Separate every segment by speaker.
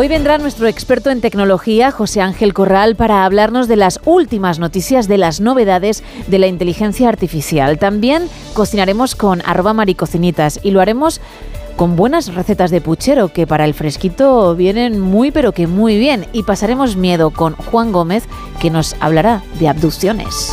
Speaker 1: Hoy vendrá nuestro experto en tecnología, José Ángel Corral, para hablarnos de las últimas noticias de las novedades de la inteligencia artificial. También cocinaremos con arroba maricocinitas y lo haremos con buenas recetas de puchero que para el fresquito vienen muy pero que muy bien. Y pasaremos miedo con Juan Gómez que nos hablará de abducciones.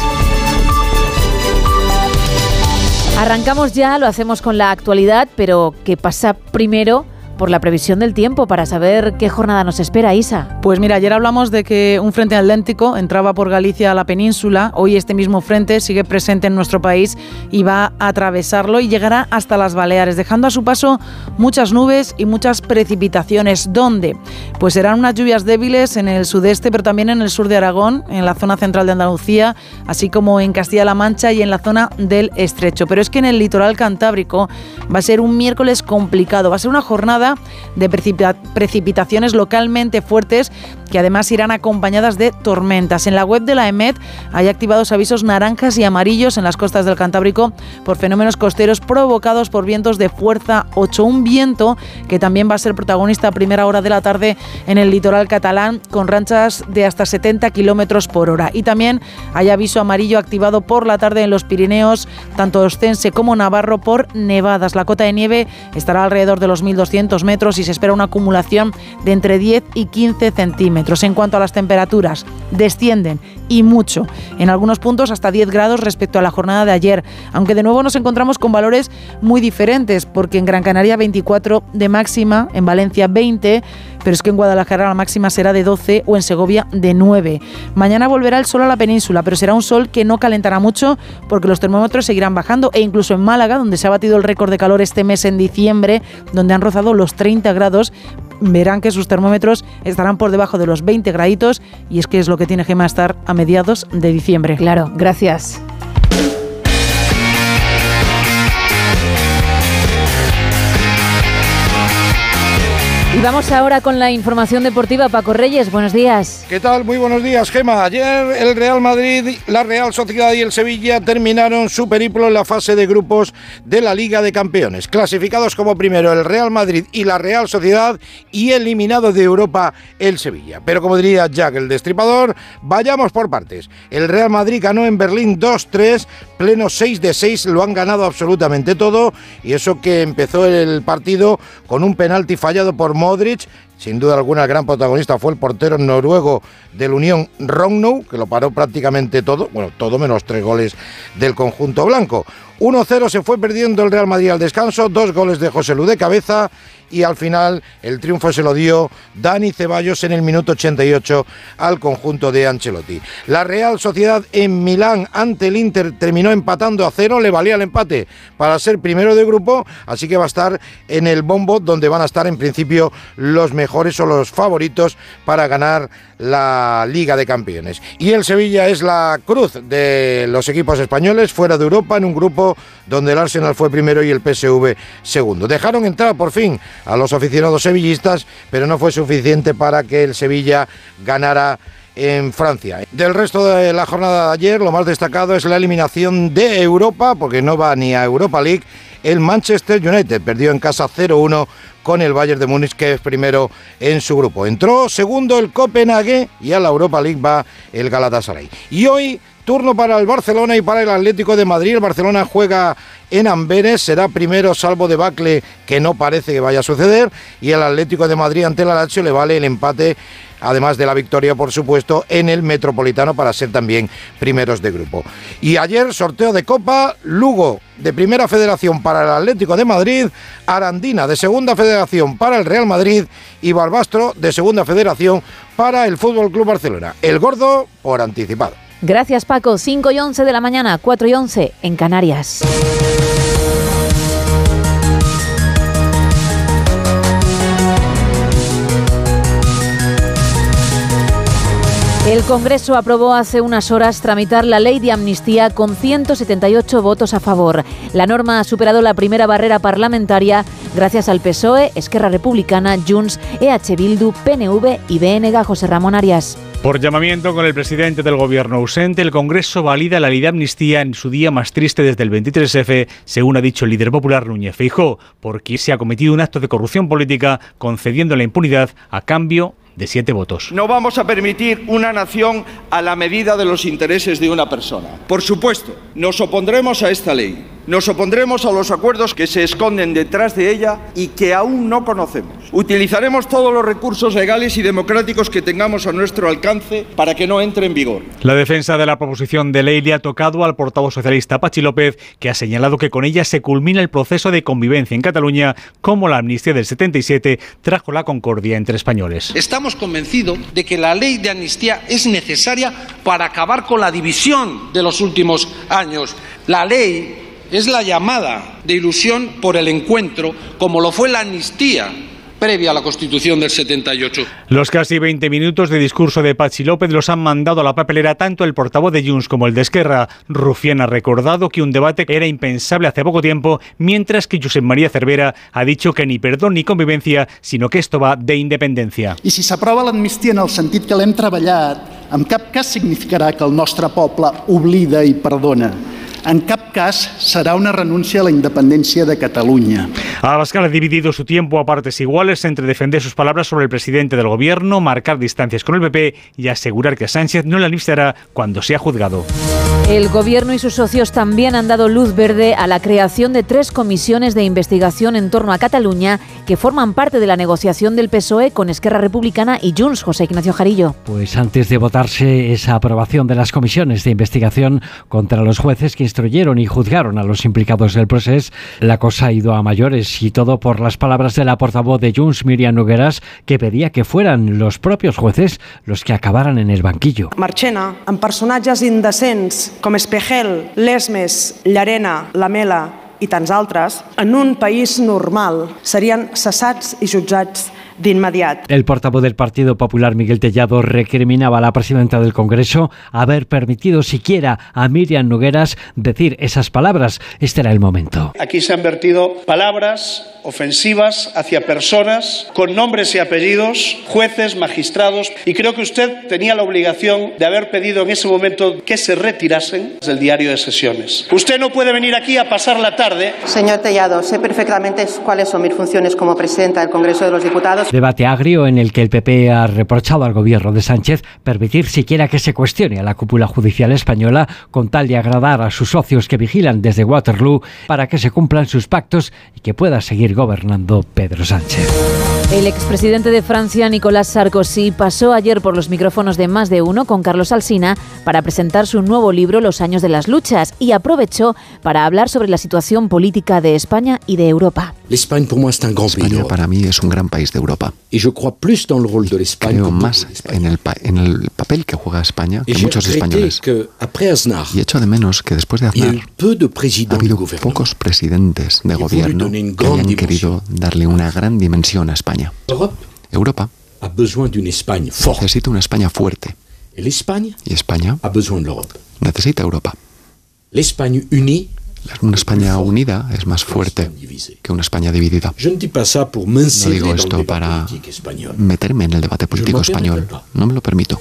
Speaker 1: Arrancamos ya, lo hacemos con la actualidad, pero ¿qué pasa primero? Por la previsión del tiempo para saber qué jornada nos espera, Isa.
Speaker 2: Pues mira, ayer hablamos de que un frente atlántico entraba por Galicia a la península. Hoy este mismo frente sigue presente en nuestro país y va a atravesarlo y llegará hasta las Baleares, dejando a su paso muchas nubes y muchas precipitaciones. ¿Dónde? Pues serán unas lluvias débiles en el sudeste, pero también en el sur de Aragón, en la zona central de Andalucía, así como en Castilla-La Mancha y en la zona del Estrecho. Pero es que en el litoral cantábrico va a ser un miércoles complicado, va a ser una jornada de precipitaciones localmente fuertes que además irán acompañadas de tormentas. En la web de la EMET hay activados avisos naranjas y amarillos en las costas del Cantábrico por fenómenos costeros provocados por vientos de fuerza 8. Un viento que también va a ser protagonista a primera hora de la tarde en el litoral catalán con ranchas de hasta 70 kilómetros por hora. Y también hay aviso amarillo activado por la tarde en los Pirineos, tanto Ostense como Navarro, por nevadas. La cota de nieve estará alrededor de los 1.200 metros y se espera una acumulación de entre 10 y 15 centímetros. En cuanto a las temperaturas, descienden y mucho. En algunos puntos hasta 10 grados respecto a la jornada de ayer, aunque de nuevo nos encontramos con valores muy diferentes, porque en Gran Canaria 24 de máxima, en Valencia 20, pero es que en Guadalajara la máxima será de 12 o en Segovia de 9. Mañana volverá el sol a la península, pero será un sol que no calentará mucho porque los termómetros seguirán bajando e incluso en Málaga, donde se ha batido el récord de calor este mes en diciembre, donde han rozado los 30 grados, verán que sus termómetros estarán por debajo de los 20 graditos y es que es lo que tiene Gema estar a mediados de diciembre.
Speaker 1: Claro, gracias. Vamos ahora con la información deportiva. Paco Reyes, buenos días.
Speaker 3: ¿Qué tal? Muy buenos días, Gema. Ayer el Real Madrid, la Real Sociedad y el Sevilla terminaron su periplo en la fase de grupos de la Liga de Campeones. Clasificados como primero el Real Madrid y la Real Sociedad y eliminado de Europa el Sevilla. Pero como diría Jack el Destripador, vayamos por partes. El Real Madrid ganó en Berlín 2-3, pleno 6 de 6, lo han ganado absolutamente todo y eso que empezó el partido con un penalti fallado por Modric. Sin duda alguna, el gran protagonista fue el portero noruego del Unión Rognow, que lo paró prácticamente todo, bueno, todo menos tres goles del conjunto blanco. 1-0 se fue perdiendo el Real Madrid al descanso, dos goles de José Lu de cabeza y al final el triunfo se lo dio Dani Ceballos en el minuto 88 al conjunto de Ancelotti. La Real Sociedad en Milán ante el Inter terminó empatando a cero, le valía el empate para ser primero de grupo, así que va a estar en el bombo donde van a estar en principio los mejores o los favoritos para ganar la Liga de Campeones. Y el Sevilla es la cruz de los equipos españoles fuera de Europa en un grupo donde el Arsenal fue primero y el PSV segundo. Dejaron entrar por fin a los aficionados sevillistas, pero no fue suficiente para que el Sevilla ganara en Francia. Del resto de la jornada de ayer, lo más destacado es la eliminación de Europa, porque no va ni a Europa League. El Manchester United perdió en casa 0-1 con el Bayern de Múnich, que es primero en su grupo. Entró segundo el Copenhague y a la Europa League va el Galatasaray. Y hoy turno para el Barcelona y para el Atlético de Madrid. El Barcelona juega en Amberes, será primero salvo de Bacle, que no parece que vaya a suceder, y el Atlético de Madrid ante el Lazio le vale el empate además de la victoria, por supuesto, en el Metropolitano para ser también primeros de grupo. Y ayer sorteo de Copa, Lugo de Primera Federación para el Atlético de Madrid, Arandina de Segunda Federación para el Real Madrid y Barbastro de Segunda Federación para el Fútbol Club Barcelona. El gordo por anticipado.
Speaker 1: Gracias Paco, 5 y 11 de la mañana, 4 y 11 en Canarias. El Congreso aprobó hace unas horas tramitar la ley de amnistía con 178 votos a favor. La norma ha superado la primera barrera parlamentaria gracias al PSOE, Esquerra Republicana, Junts, EH Bildu, PNV y BNG José Ramón Arias.
Speaker 4: Por llamamiento con el presidente del gobierno ausente, el Congreso valida la ley de amnistía en su día más triste desde el 23F, según ha dicho el líder popular Núñez Feijó, porque se ha cometido un acto de corrupción política concediendo la impunidad a cambio de siete votos.
Speaker 5: No vamos a permitir una nación a la medida de los intereses de una persona. Por supuesto, nos opondremos a esta ley. Nos opondremos a los acuerdos que se esconden detrás de ella y que aún no conocemos. Utilizaremos todos los recursos legales y democráticos que tengamos a nuestro alcance para que no entre en vigor.
Speaker 4: La defensa de la proposición de ley le ha tocado al portavoz socialista Pachi López, que ha señalado que con ella se culmina el proceso de convivencia en Cataluña, como la amnistía del 77 trajo la concordia entre españoles.
Speaker 6: Estamos convencidos de que la ley de amnistía es necesaria para acabar con la división de los últimos años. La ley es la llamada de ilusión por el encuentro, como lo fue la amnistía previa a la Constitución del 78.
Speaker 4: Los casi 20 minutos de discurso de Pachi López los han mandado a la papelera tanto el portavoz de Junts como el de Esquerra. Rufián ha recordado que un debate era impensable hace poco tiempo, mientras que Josep María Cervera ha dicho que ni perdón ni convivencia, sino que esto va de independencia.
Speaker 7: I si s'aprova l'amnistia en el sentit que l'hem treballat, en cap cas significarà que el nostre poble oblida i perdona. En cap cas serà una renuncia a la independencia de Cataluña.
Speaker 4: Abascal ha dividido su tiempo a partes iguales entre defender sus palabras sobre el presidente del gobierno, marcar distancias con el PP y asegurar que Sánchez no la alistará cuando sea juzgado.
Speaker 1: El gobierno y sus socios también han dado luz verde a la creación de tres comisiones de investigación en torno a Cataluña que forman parte de la negociación del PSOE con Esquerra Republicana y Junts, José Ignacio Jarillo.
Speaker 8: Pues antes de votarse esa aprobación de las comisiones de investigación contra los jueces que instruyeron y juzgaron a los implicados del proceso, la cosa ha ido a mayores y todo por las palabras de la portavoz de Junts, Miriam Nogueras, que pedía que fueran los propios jueces los que acabaran en el banquillo.
Speaker 9: Marchena, amb personatges indecents com Espejel, Lesmes, Llarena, Lamela i tants altres, en un país normal serien cessats i jutjats d'inmediat.
Speaker 8: El portavoz del Partido Popular, Miguel Tellado, recriminaba a la presidenta del Congreso haber permitido siquiera a Miriam Nogueras decir esas palabras. Este era el momento.
Speaker 10: Aquí se han vertido palabras ofensivas hacia personas con nombres y apellidos, jueces, magistrados, y creo que usted tenía la obligación de haber pedido en ese momento que se retirasen del diario de sesiones. Usted no puede venir aquí a pasar la tarde.
Speaker 11: Señor Tellado, sé perfectamente cuáles son mis funciones como presidenta del Congreso de los Diputados.
Speaker 8: Debate agrio en el que el PP ha reprochado al gobierno de Sánchez permitir siquiera que se cuestione a la cúpula judicial española con tal de agradar a sus socios que vigilan desde Waterloo para que se cumplan sus pactos y que pueda seguir gobernando Pedro Sánchez.
Speaker 1: El expresidente de Francia, Nicolas Sarkozy, pasó ayer por los micrófonos de Más de Uno con Carlos Alsina para presentar su nuevo libro Los años de las luchas y aprovechó para hablar sobre la situación política de España y de Europa.
Speaker 12: España para mí es un gran país de Europa. Creo más en el, en el papel que juega España que muchos españoles. Y echo de menos que después de Aznar ha habido pocos presidentes de gobierno que hayan querido darle una gran dimensión a España. Europa necesita una España fuerte. Y España necesita Europa. Una España unida es más fuerte que una España dividida. No digo esto para meterme en el debate político español. No me lo permito.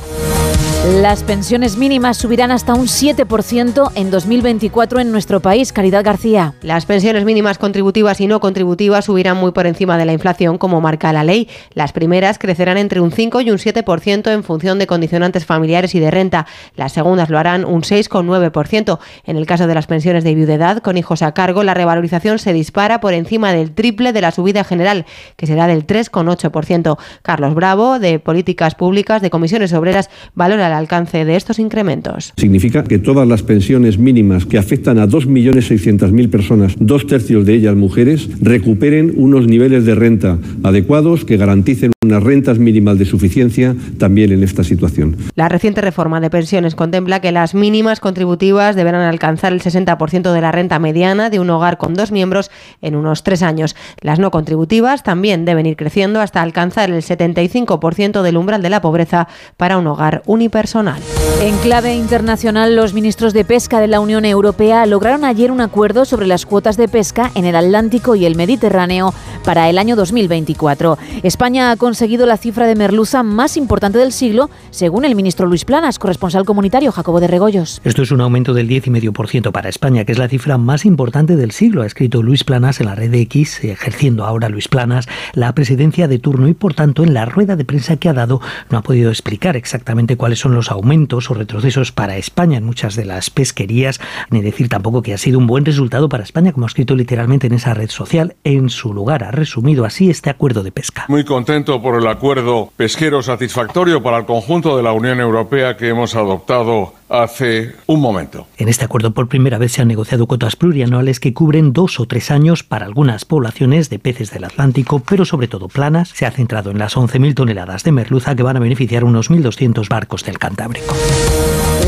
Speaker 1: Las pensiones mínimas subirán hasta un 7% en 2024 en nuestro país. Caridad García.
Speaker 13: Las pensiones mínimas contributivas y no contributivas subirán muy por encima de la inflación, como marca la ley. Las primeras crecerán entre un 5 y un 7% en función de condicionantes familiares y de renta. Las segundas lo harán un 6,9%. En el caso de las pensiones de viudedad con hijos a cargo, la revalorización se dispara por encima del triple de la subida general, que será del 3,8%. Carlos Bravo, de Políticas Públicas de Comisiones Obreras, valora el alcance de estos incrementos.
Speaker 14: Significa que todas las pensiones mínimas que afectan a 2.600.000 personas, dos tercios de ellas mujeres, recuperen unos niveles de renta adecuados que garanticen unas rentas mínimas de suficiencia también en esta situación.
Speaker 13: La reciente reforma de pensiones contempla que las mínimas contributivas deberán alcanzar el 60% de la renta mediana de un hogar con dos miembros en unos tres años. Las no contributivas también deben ir creciendo hasta alcanzar el 75% del umbral de la pobreza para un hogar unipersonal.
Speaker 1: En clave internacional, los ministros de pesca de la Unión Europea lograron ayer un acuerdo sobre las cuotas de pesca en el Atlántico y el Mediterráneo para el año 2024. España ha conseguido la cifra de merluza más importante del siglo, según el ministro Luis Planas, corresponsal comunitario Jacobo de Regoyos.
Speaker 15: Esto es un aumento del 10,5% para España, que es la cifra más importante del siglo, ha escrito Luis Planas en la red X, ejerciendo ahora Luis Planas la presidencia de turno y, por tanto, en la rueda de prensa que ha dado no ha podido explicar exactamente cuáles son los aumentos o retrocesos para España en muchas de las pesquerías, ni decir tampoco que ha sido un buen resultado para España, como ha escrito literalmente en esa red social. En su lugar, ha resumido así este acuerdo de pesca.
Speaker 16: Muy contento por el acuerdo pesquero satisfactorio para el conjunto de la Unión Europea que hemos adoptado hace un momento.
Speaker 15: En este acuerdo por primera vez se han negociado cuotas plurianuales que cubren dos o tres años para algunas poblaciones de peces del Atlántico, pero sobre todo planas. Se ha centrado en las 11.000 toneladas de merluza que van a beneficiar unos 1.200 barcos del Cantábrico.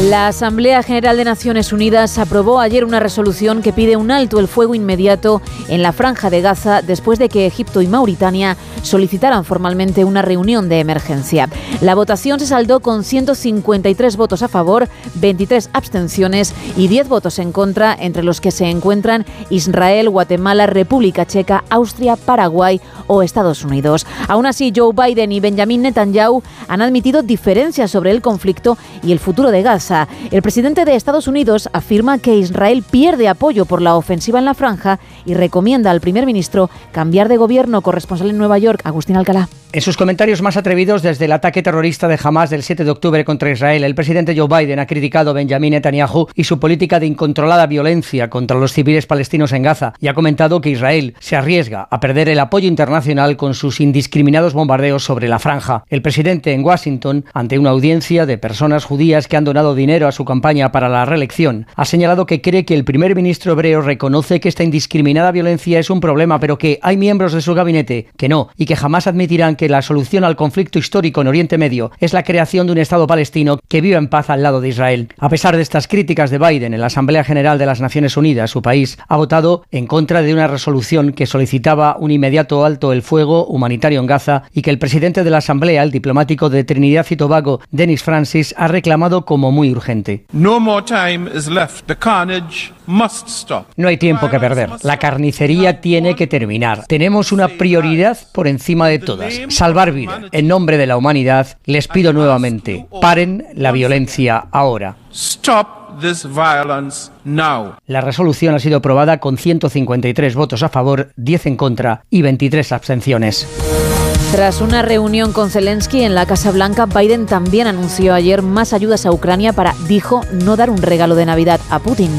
Speaker 1: La Asamblea General de Naciones Unidas aprobó ayer una resolución que pide un alto el fuego inmediato en la franja de Gaza después de que Egipto y Mauritania solicitaran formalmente una reunión de emergencia. La votación se saldó con 153 votos a favor, 23 abstenciones y 10 votos en contra, entre los que se encuentran Israel, Guatemala, República Checa, Austria, Paraguay o Estados Unidos. Aún así, Joe Biden y Benjamin Netanyahu han admitido diferencias sobre el conflicto y el futuro de Gaza. El presidente de Estados Unidos afirma que Israel pierde apoyo por la ofensiva en la franja y recomienda al primer ministro cambiar de gobierno. Corresponsal en Nueva York, Agustín Alcalá.
Speaker 17: En sus comentarios más atrevidos desde el ataque terrorista de Hamas del 7 de octubre contra Israel, el presidente Joe Biden ha criticado a Benjamin Netanyahu y su política de incontrolada violencia contra los civiles palestinos en Gaza y ha comentado que Israel se arriesga a perder el apoyo internacional con sus indiscriminados bombardeos sobre la franja. El presidente en Washington, ante una audiencia de personas judías que han donado dinero a su campaña para la reelección, ha señalado que cree que el primer ministro hebreo reconoce que esta indiscriminada violencia es un problema, pero que hay miembros de su gabinete que no y que jamás admitirán que la solución al conflicto histórico en Oriente Medio es la creación de un Estado palestino que viva en paz al lado de Israel. A pesar de estas críticas de Biden en la Asamblea General de las Naciones Unidas, su país ha votado en contra de una resolución que solicitaba un inmediato alto el fuego humanitario en Gaza y que el presidente de la Asamblea, el diplomático de Trinidad y Tobago, Dennis Francis, ha reclamado como muy urgente.
Speaker 18: No more time is left. The carnage.
Speaker 17: No hay tiempo que perder. La carnicería tiene que terminar. Tenemos una prioridad por encima de todas salvar vida. En nombre de la humanidad, les pido nuevamente, paren la violencia ahora.
Speaker 18: Stop this violence now.
Speaker 17: La resolución ha sido aprobada con 153 votos a favor, 10 en contra y 23 abstenciones.
Speaker 1: Tras una reunión con Zelensky en la Casa Blanca, Biden también anunció ayer más ayudas a Ucrania para, dijo, no dar un regalo de Navidad a Putin.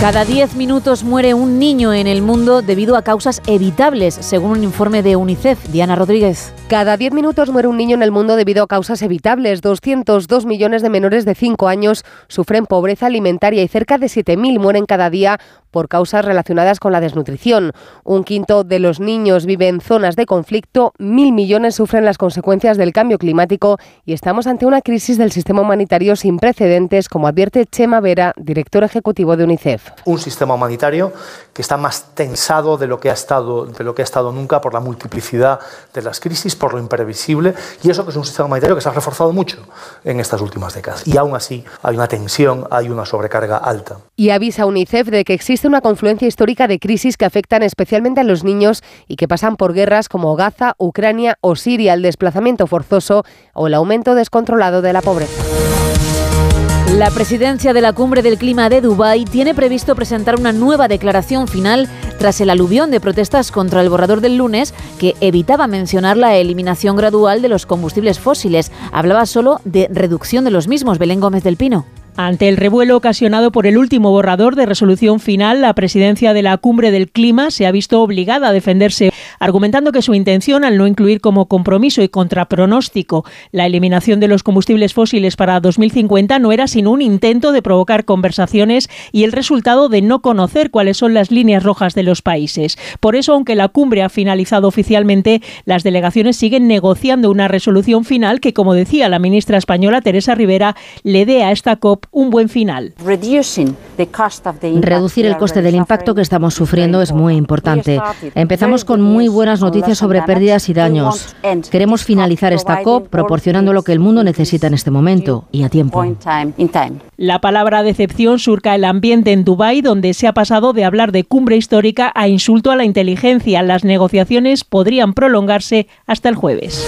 Speaker 1: Cada 10 minutos muere un niño en el mundo debido a causas evitables, según un informe de UNICEF. Diana Rodríguez.
Speaker 19: Cada 10 minutos muere un niño en el mundo debido a causas evitables. 202 millones de menores de 5 años sufren pobreza alimentaria y cerca de 7.000 mueren cada día por causas relacionadas con la desnutrición. Un quinto de los niños vive en zonas de conflicto, mil millones sufren las consecuencias del cambio climático y estamos ante una crisis del sistema humanitario sin precedentes, como advierte Chema Vera, director ejecutivo de UNICEF.
Speaker 20: Un sistema humanitario que está más tensado de lo que ha estado, de lo que ha estado nunca por la multiplicidad de las crisis, por lo imprevisible, y eso que es un sistema humanitario que se ha reforzado mucho en estas últimas décadas. Y aún así hay una tensión, hay una sobrecarga alta.
Speaker 19: Y avisa UNICEF de que existe una confluencia histórica de crisis que afectan especialmente a los niños y que pasan por guerras como Gaza, Ucrania o Siria, el desplazamiento forzoso o el aumento descontrolado de la pobreza.
Speaker 1: La presidencia de la Cumbre del Clima de Dubái tiene previsto presentar una nueva declaración final tras el aluvión de protestas contra el borrador del lunes que evitaba mencionar la eliminación gradual de los combustibles fósiles. Hablaba solo de reducción de los mismos. Belén Gómez del Pino.
Speaker 21: Ante el revuelo ocasionado por el último borrador de resolución final, la presidencia de la Cumbre del Clima se ha visto obligada a defenderse, argumentando que su intención, al no incluir como compromiso y contrapronóstico la eliminación de los combustibles fósiles para 2050, no era sino un intento de provocar conversaciones y el resultado de no conocer cuáles son las líneas rojas de los países. Por eso, aunque la cumbre ha finalizado oficialmente, las delegaciones siguen negociando una resolución final que, como decía la ministra española Teresa Rivera, le dé a esta COP un buen final.
Speaker 22: Reducir el coste del impacto que estamos sufriendo es muy importante. Empezamos con muy buenas noticias sobre pérdidas y daños. Queremos finalizar esta COP proporcionando lo que el mundo necesita en este momento y a tiempo.
Speaker 21: La palabra decepción surca el ambiente en Dubái, donde se ha pasado de hablar de cumbre histórica a insulto a la inteligencia. Las negociaciones podrían prolongarse hasta el jueves.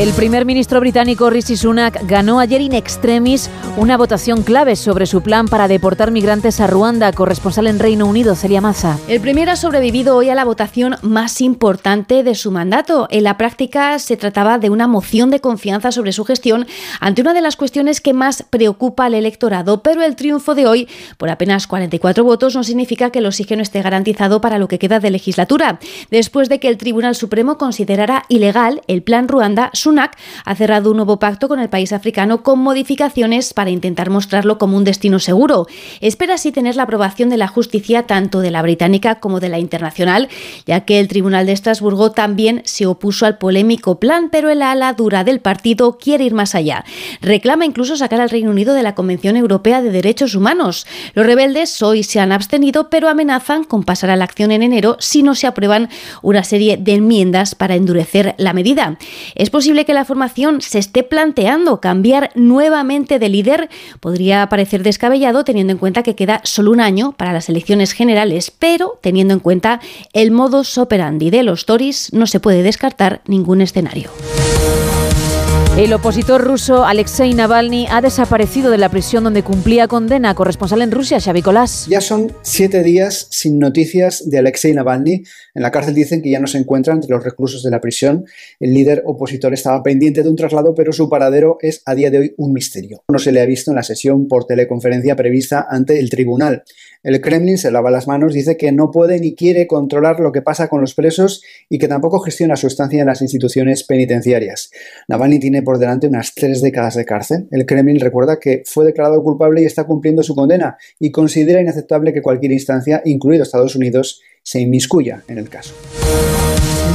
Speaker 1: El primer ministro británico Rishi Sunak ganó ayer in extremis una votación clave sobre su plan para deportar migrantes a Ruanda, corresponsal en Reino Unido, Celia Massa.
Speaker 23: El primer ha sobrevivido hoy a la votación más importante de su mandato. En la práctica se trataba de una moción de confianza sobre su gestión ante una de las cuestiones que más preocupa al electorado, pero el triunfo de hoy, por apenas 44 votos, no significa que el oxígeno esté garantizado para lo que queda de legislatura. Después de que el Tribunal Supremo considerara ilegal el plan Ruanda, Sunak ha cerrado un nuevo pacto con el país africano con modificaciones para intentar mostrarlo como un destino seguro. Espera así tener la aprobación de la justicia tanto de la británica como de la internacional, ya que el Tribunal de Estrasburgo también se opuso al polémico plan, pero el ala dura del partido quiere ir más allá. Reclama incluso sacar al Reino Unido de la Convención Europea de Derechos Humanos. Los rebeldes hoy se han abstenido, pero amenazan con pasar a la acción en enero si no se aprueban una serie de enmiendas para endurecer la medida. Es posible que la formación se esté planteando cambiar nuevamente de líder. Podría parecer descabellado teniendo en cuenta que queda solo un año para las elecciones generales, pero teniendo en cuenta el modus operandi de los Tories, no se puede descartar ningún escenario.
Speaker 1: El opositor ruso Alexei Navalny ha desaparecido de la prisión donde cumplía condena. Corresponsal en Rusia, Xavi Colás.
Speaker 24: Ya son siete días sin noticias de Alexei Navalny. En la cárcel dicen que ya no se encuentra entre los reclusos de la prisión. El líder opositor estaba pendiente de un traslado, pero su paradero es a día de hoy un misterio. No se le ha visto en la sesión por teleconferencia prevista ante el tribunal. El Kremlin se lava las manos, dice que no puede ni quiere controlar lo que pasa con los presos y que tampoco gestiona su estancia en las instituciones penitenciarias. Navalny tiene por delante unas tres décadas de cárcel. El Kremlin recuerda que fue declarado culpable y está cumpliendo su condena y considera inaceptable que cualquier instancia, incluido Estados Unidos, se inmiscuya en el caso.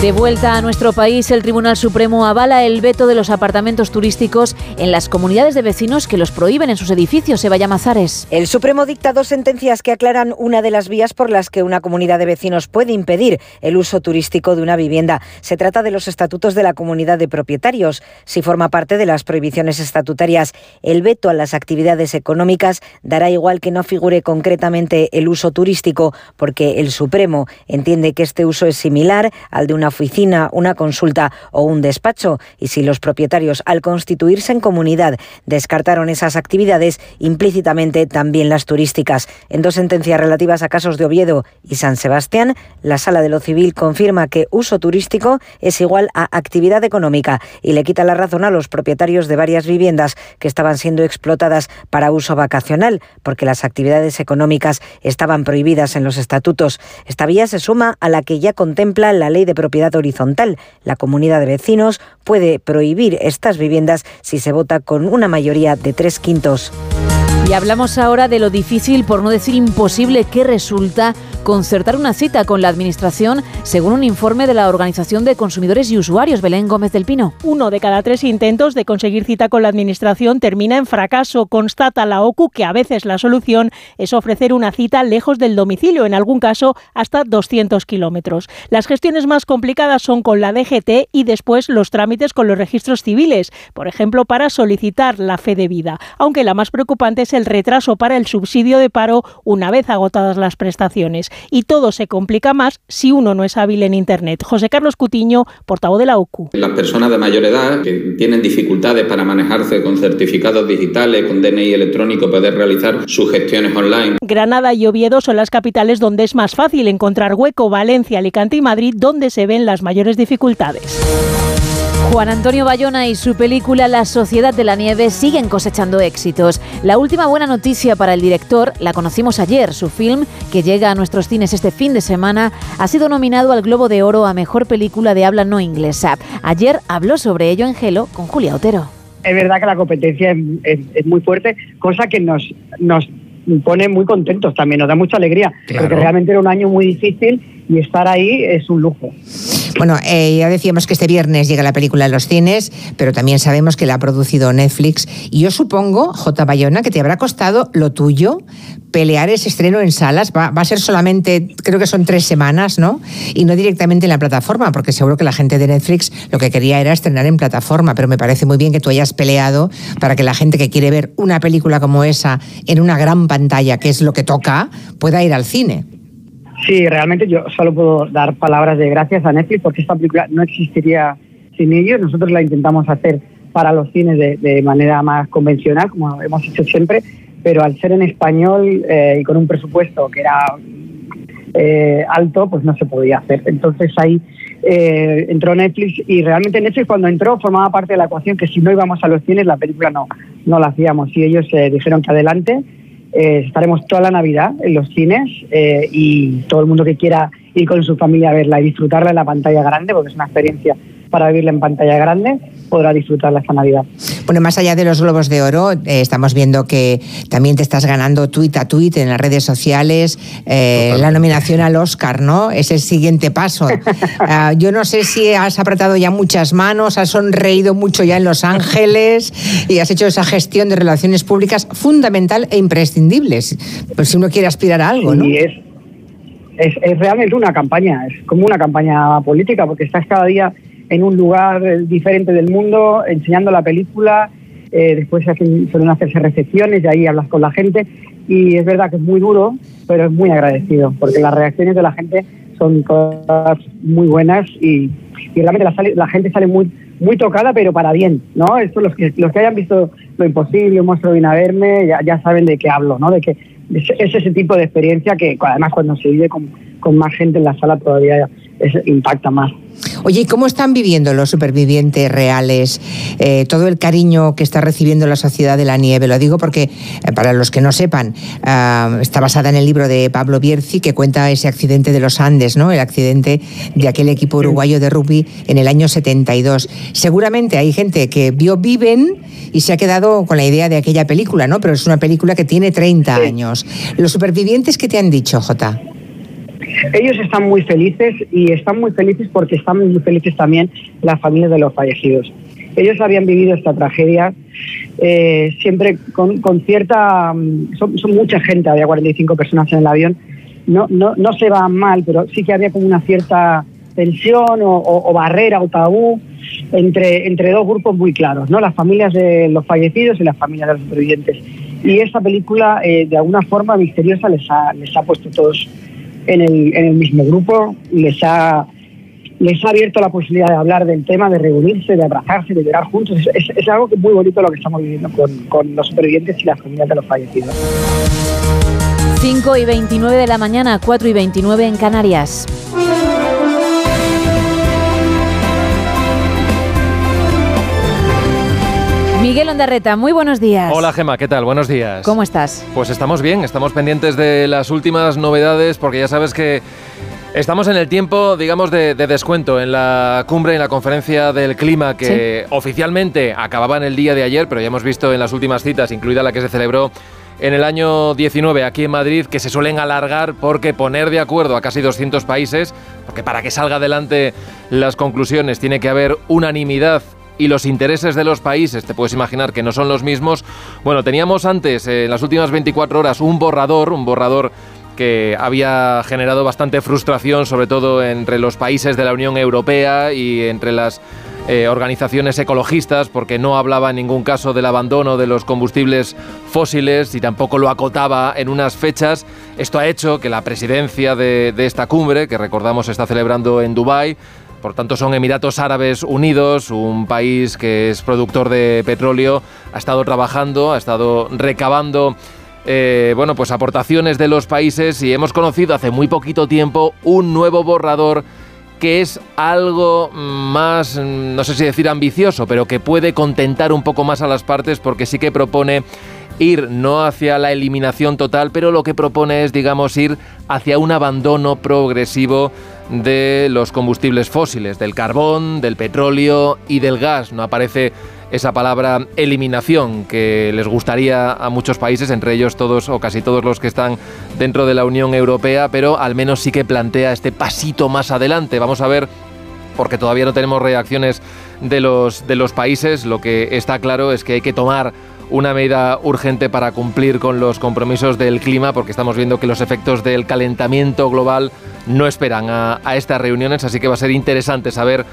Speaker 1: De vuelta a nuestro país, el Tribunal Supremo avala el veto de los apartamentos turísticos en las comunidades de vecinos que los prohíben en sus edificios. Eva Llamazares.
Speaker 25: El Supremo dicta dos sentencias que aclaran una de las vías por las que una comunidad de vecinos puede impedir el uso turístico de una vivienda. Se trata de los estatutos de la comunidad de propietarios. Si forma parte de las prohibiciones estatutarias, el veto a las actividades económicas dará igual que no figure concretamente el uso turístico, porque el Supremo entiende que este uso es similar al de una oficina, una consulta o un despacho, y si los propietarios al constituirse en comunidad descartaron esas actividades, implícitamente también las turísticas. En dos sentencias relativas a casos de Oviedo y San Sebastián, la Sala de lo Civil confirma que uso turístico es igual a actividad económica y le quita la razón a los propietarios de varias viviendas que estaban siendo explotadas para uso vacacional, porque las actividades económicas estaban prohibidas en los estatutos. Esta vía se suma a la que ya contempla la ley de propiedad horizontal. La comunidad de vecinos puede prohibir estas viviendas si se vota con una mayoría de tres quintos.
Speaker 1: Y hablamos ahora de lo difícil, por no decir imposible, que resulta concertar una cita con la Administración, según un informe de la Organización de Consumidores y Usuarios, Belén Gómez del Pino.
Speaker 21: Uno de cada tres intentos de conseguir cita con la Administración termina en fracaso. Constata la OCU que a veces la solución es ofrecer una cita lejos del domicilio, en algún caso hasta 200 kilómetros. Las gestiones más complicadas son con la DGT y después los trámites con los registros civiles, por ejemplo, para solicitar la fe de vida, aunque la más preocupante es el retraso para el subsidio de paro una vez agotadas las prestaciones. Y todo se complica más si uno no es hábil en Internet. José Carlos Cutiño, portavoz de la OCU.
Speaker 26: Las personas de mayor edad que tienen dificultades para manejarse con certificados digitales, con DNI electrónico, poder realizar sus gestiones online.
Speaker 21: Granada y Oviedo son las capitales donde es más fácil encontrar hueco, Valencia, Alicante y Madrid, donde se ven las mayores dificultades.
Speaker 1: Juan Antonio Bayona y su película La Sociedad de la Nieve siguen cosechando éxitos. La última buena noticia para el director la conocimos ayer. Su film, que llega a nuestros cines este fin de semana, ha sido nominado al Globo de Oro a Mejor Película de Habla No Inglesa. Ayer habló sobre ello en Gelo con Julia Otero.
Speaker 27: Es verdad que la competencia es, muy fuerte, cosa que nos, nos pone muy contentos también, nos da mucha alegría, porque realmente era un año muy difícil y estar ahí es un lujo.
Speaker 28: Bueno, eh, ya decíamos que este viernes llega la película a los cines, pero también sabemos que la ha producido Netflix. Y yo supongo, J. Bayona, que te habrá costado lo tuyo pelear ese estreno en salas. Va, va, a ser solamente, creo que son tres semanas, ¿no? Y no directamente en la plataforma, porque seguro que la gente de Netflix lo que quería era estrenar en plataforma, pero me parece muy bien que tú hayas peleado para que la gente que quiere ver una película como esa en una gran pantalla, que es lo que toca, pueda ir al cine.
Speaker 27: Sí, realmente yo solo puedo dar palabras de gracias a Netflix porque esta película no existiría sin ellos. Nosotros la intentamos hacer para los cines de, manera más convencional, como hemos hecho siempre, pero al ser en español eh, y con un presupuesto que era eh, alto, pues no se podía hacer. Entonces ahí eh, entró Netflix y realmente Netflix cuando entró formaba parte de la ecuación que si no íbamos a los cines la película no, no la hacíamos y ellos dijeron que adelante eh, estaremos toda la Navidad en los cines eh, y todo el mundo que quiera ir con su familia a verla y disfrutarla en la pantalla grande, porque es una experiencia para vivirla en pantalla grande, podrá disfrutarla esta Navidad.
Speaker 28: Bueno, más allá de los Globos de Oro, eh, estamos viendo que también te estás ganando tweet a tweet en las redes sociales, eh, la nominación al Oscar, ¿no? Es el siguiente paso. Ah, yo no sé si has apretado ya muchas manos, has sonreído mucho ya en Los Ángeles y has hecho esa gestión de relaciones públicas fundamental e imprescindible, pues si uno quiere aspirar a algo, ¿no?
Speaker 27: Es, es, es realmente una campaña, es como una campaña política, porque estás cada día en un lugar diferente del mundo, enseñando la película, eh, después se hacen, suelen hacerse recepciones y ahí hablas con la gente y es verdad que es muy duro, pero es muy agradecido porque las reacciones de la gente son todas muy buenas y, realmente la, gente sale muy muy tocada pero para bien, ¿no? Esto los que los que hayan visto lo imposible, un monstruo viene a verme, ya, ya saben de qué hablo, ¿no? De que es, ese tipo de experiencia que además cuando se vive con, con más gente en la sala todavía impacta más.
Speaker 28: Oye, ¿y cómo están viviendo los supervivientes reales eh, todo el cariño que está recibiendo la sociedad de la nieve? Lo digo porque, eh, para los que no sepan, ah, está basada en el libro de Pablo Bierzi que cuenta ese accidente de los Andes, ¿no? El accidente de aquel equipo uruguayo de rugby en el año 72. Seguramente hay gente que vio Viven y se ha quedado con la idea de aquella película, ¿no? Pero es una película que tiene 30 años. ¿Los supervivientes qué te han dicho, Jota?
Speaker 27: Ellos están muy felices y están muy felices porque están muy felices también las familias de los fallecidos. Ellos habían vivido esta tragedia eh, siempre con, cierta... Mm, son, mucha gente, había 45 personas en el avión. No, no, no se van mal, pero sí que había como una cierta tensión o, barrera o tabú entre, entre dos grupos muy claros, ¿no? las familias de los fallecidos y las familias de los supervivientes. Y esta película, eh, de alguna forma misteriosa, les ha, les ha puesto todos en el, en el mismo grupo, les ha, les ha abierto la posibilidad de hablar del tema, de reunirse, de abrazarse, de llorar juntos. Es, es, algo que es muy bonito lo que estamos viviendo con, con los supervivientes y las familias de los fallecidos.
Speaker 1: 5 y 29 de la mañana, 4 y 29 en Canarias. Miguel Ondarreta, muy buenos días.
Speaker 29: Hola Gema, ¿qué tal? Buenos días.
Speaker 1: ¿Cómo estás?
Speaker 29: Pues estamos bien, estamos pendientes de las últimas novedades porque ya sabes que Estamos en el tiempo, digamos, de, descuento en la cumbre, en la conferencia del clima que oficialmente acababa en el día de ayer, pero ya hemos visto en las últimas citas, incluida la que se celebró en el año 19 aquí en Madrid, que se suelen alargar porque poner de acuerdo a casi 200 países, porque para que salga adelante las conclusiones tiene que haber unanimidad y los intereses de los países, te puedes imaginar que no son los mismos. Bueno, teníamos antes, en las últimas 24 horas, un borrador, un borrador que había generado bastante frustración, sobre todo entre los países de la Unión Europea y entre las eh, organizaciones ecologistas, porque no hablaba en ningún caso del abandono de los combustibles fósiles y tampoco lo acotaba en unas fechas. Esto ha hecho que la presidencia de, esta cumbre, que recordamos está celebrando en Dubái, por tanto, son Emiratos Árabes Unidos, un país que es productor de petróleo, ha estado trabajando, ha estado recabando eh, bueno, pues aportaciones de los países y hemos conocido hace muy poquito tiempo un nuevo borrador que es algo más, no sé si decir ambicioso, pero que puede contentar un poco más a las partes porque sí que propone ir no hacia la eliminación total, pero lo que propone es, digamos, ir hacia un abandono progresivo de los combustibles fósiles, del carbón, del petróleo y del gas. No aparece esa palabra eliminación que les gustaría a muchos países, entre ellos todos o casi todos los que están dentro de la Unión Europea, pero al menos sí que plantea este pasito más adelante. Vamos a ver porque todavía no tenemos reacciones de los, de los países. Lo que está claro es que hay que tomar una medida urgente para cumplir con los compromisos del clima, porque estamos viendo que los efectos del calentamiento global no esperan a, estas reuniones, así que va a ser interesante saber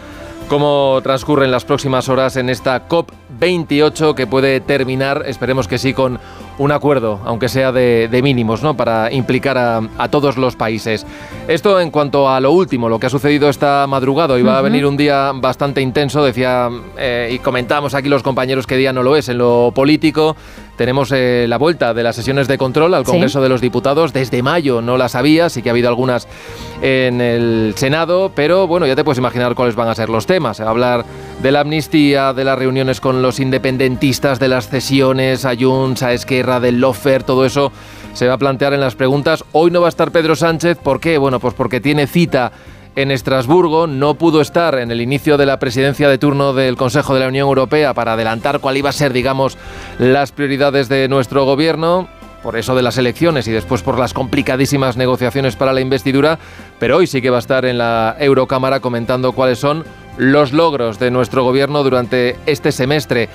Speaker 29: cómo transcurren las próximas horas en esta COP28 que puede terminar, esperemos que sí, con un acuerdo, aunque sea de, mínimos, ¿no? para implicar a, todos los países. Esto en cuanto a lo último, lo que ha sucedido esta madrugada. Iba a venir un día bastante intenso, decía, eh, y comentamos aquí los compañeros que día no lo es en lo político. Tenemos eh, la vuelta de las sesiones de control al Congreso de los Diputados. Desde mayo no las había, sí que ha habido algunas en el Senado, pero bueno, ya te puedes imaginar cuáles van a ser los temas. Se va a hablar de la amnistía, de las reuniones con los independentistas, de las cesiones a Junts, a Esquerra, del Lofer, todo eso se va a plantear en las preguntas. Hoy no va a estar Pedro Sánchez, ¿por qué? Bueno, pues porque tiene cita en Estrasburgo, no pudo estar en el inicio de la presidencia de turno del Consejo de la Unión Europea para adelantar cuál iba a ser, digamos, las prioridades de nuestro gobierno por eso de las elecciones y después por las complicadísimas negociaciones para la investidura, pero hoy sí que va a estar en la Eurocámara comentando cuáles son los logros de nuestro gobierno durante este semestre.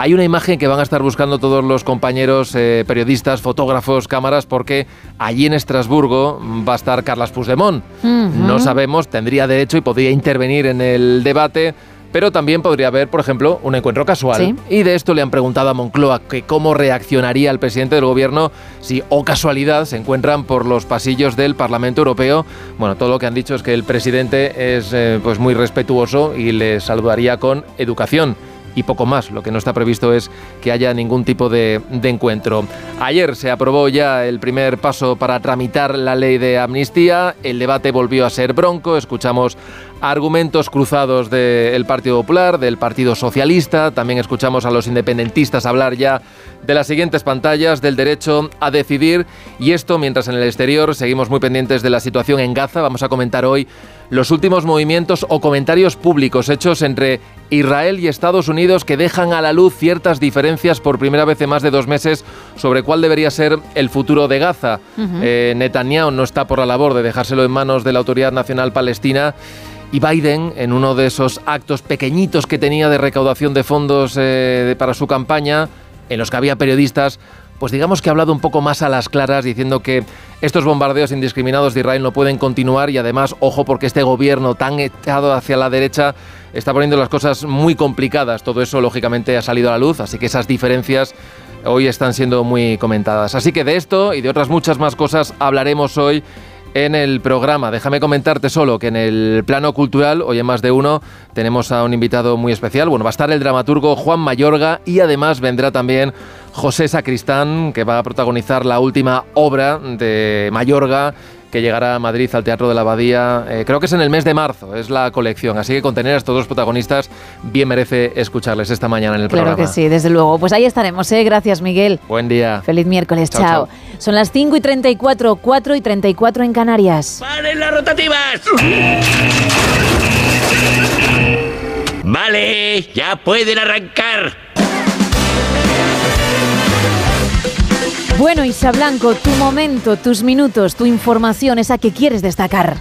Speaker 29: Hay una imagen que van a estar buscando todos los compañeros eh, periodistas, fotógrafos, cámaras, porque allí en Estrasburgo va a estar Carlas Puigdemont. No sabemos, tendría derecho y podría intervenir en el debate. Pero también podría haber, por ejemplo, un encuentro casual. Y de esto le han preguntado a Moncloa que cómo reaccionaría el presidente del gobierno si, o casualidad, se encuentran por los pasillos del Parlamento Europeo. Bueno, todo lo que han dicho es que el presidente es eh, pues muy respetuoso y le saludaría con educación y poco más. Lo que no está previsto es que haya ningún tipo de, encuentro. Ayer se aprobó ya el primer paso para tramitar la ley de amnistía. El debate volvió a ser bronco. Escuchamos argumentos cruzados del Partido Popular, del Partido Socialista. También escuchamos a los independentistas hablar ya de las siguientes pantallas, del derecho a decidir. Y esto mientras en el exterior seguimos muy pendientes de la situación en Gaza. Vamos a comentar hoy los últimos movimientos o comentarios públicos hechos entre Israel y Estados Unidos que dejan a la luz ciertas diferencias por primera vez en más de dos meses sobre cuál debería ser el futuro de Gaza. Eh, Netanyahu no está por la labor de dejárselo en manos de la Autoridad Nacional Palestina. Y Biden, en uno de esos actos pequeñitos que tenía de recaudación de fondos eh, para su campaña, en los que había periodistas, pues digamos que ha hablado un poco más a las claras diciendo que estos bombardeos indiscriminados de Israel no pueden continuar y además, ojo, porque este gobierno tan echado hacia la derecha está poniendo las cosas muy complicadas. Todo eso, lógicamente, ha salido a la luz, así que esas diferencias hoy están siendo muy comentadas. Así que de esto y de otras muchas más cosas hablaremos hoy en el programa. Déjame comentarte solo que en el plano cultural, hoy en más de uno, tenemos a un invitado muy especial. Bueno, va a estar el dramaturgo Juan Mayorga y además vendrá también José Sacristán, que va a protagonizar la última obra de Mayorga que llegará a Madrid al Teatro de la Abadía, eh, creo que es en el mes de marzo, es la colección, así que con tener a estos dos protagonistas, bien merece escucharles esta mañana en el programa.
Speaker 1: Claro que sí, desde luego. Pues ahí estaremos, ¿eh? gracias Miguel.
Speaker 29: Buen día.
Speaker 1: Feliz miércoles, chao. Son las 5 y 34, 4 y 34 en Canarias.
Speaker 30: ¡Paren las rotativas! Vale, ya pueden arrancar.
Speaker 1: Bueno, Isa Blanco, tu momento, tus minutos, tu información, esa que quieres destacar.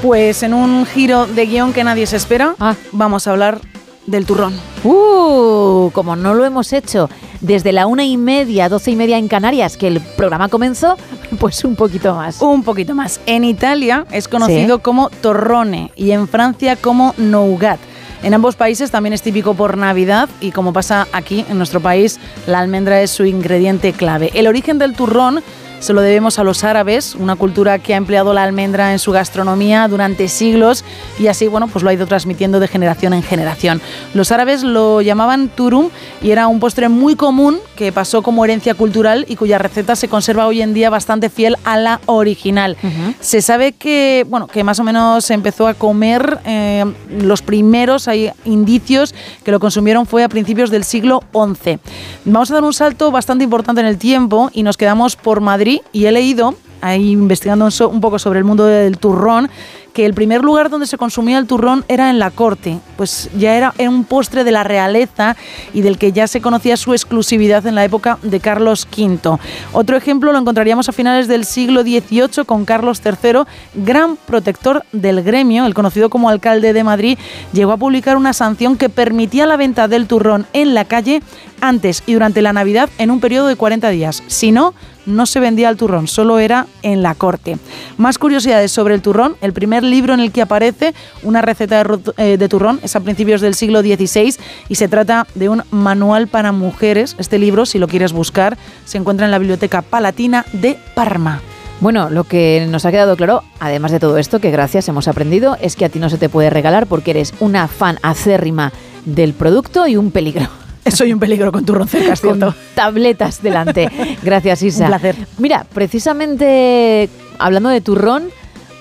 Speaker 2: Pues en un giro de guion que nadie se espera, ah. vamos a hablar del turrón.
Speaker 1: ¡Uh! Como no lo hemos hecho desde la una y media, doce y media en Canarias, que el programa comenzó, pues un poquito más.
Speaker 2: Un poquito más. En Italia es conocido como torrone y en Francia como nougat. En ambos países también es típico por Navidad y como pasa aquí en nuestro país, la almendra es su ingrediente clave. El origen del turrón se lo debemos a los árabes, una cultura que ha empleado la almendra en su gastronomía durante siglos y así, bueno, pues lo ha ido transmitiendo de generación en generación. Los árabes lo llamaban turum y era un postre muy común que pasó como herencia cultural y cuya receta se conserva hoy en día bastante fiel a la original. Se sabe que, bueno, que más o menos se empezó a comer eh, los primeros, hay indicios que lo consumieron fue a principios del siglo XI. Vamos a dar un salto bastante importante en el tiempo y nos quedamos por Madrid y he leído, ahí investigando un poco sobre el mundo del turrón, que el primer lugar donde se consumía el turrón era en la corte, pues ya era, un postre de la realeza y del que ya se conocía su exclusividad en la época de Carlos V. Otro ejemplo lo encontraríamos a finales del siglo XVIII con Carlos III, gran protector del gremio, el conocido como alcalde de Madrid, llegó a publicar una sanción que permitía la venta del turrón en la calle antes y durante la Navidad en un periodo de 40 días. Si no, no se vendía el turrón, solo era en la corte. Más curiosidades sobre el turrón. El primer libro en el que aparece una receta de, eh, turrón es a principios del siglo XVI y se trata de un manual para mujeres. Este libro, si lo quieres buscar, se encuentra en la Biblioteca Palatina de Parma.
Speaker 1: Bueno, lo que nos ha quedado claro, además de todo esto, que gracias hemos aprendido, es que a ti no se te puede regalar porque eres una fan acérrima del producto y un peligro.
Speaker 2: Soy un peligro con turrón cerca,
Speaker 1: Con tabletas delante. Gracias, Isa.
Speaker 2: Un placer.
Speaker 1: Mira, precisamente hablando de turrón,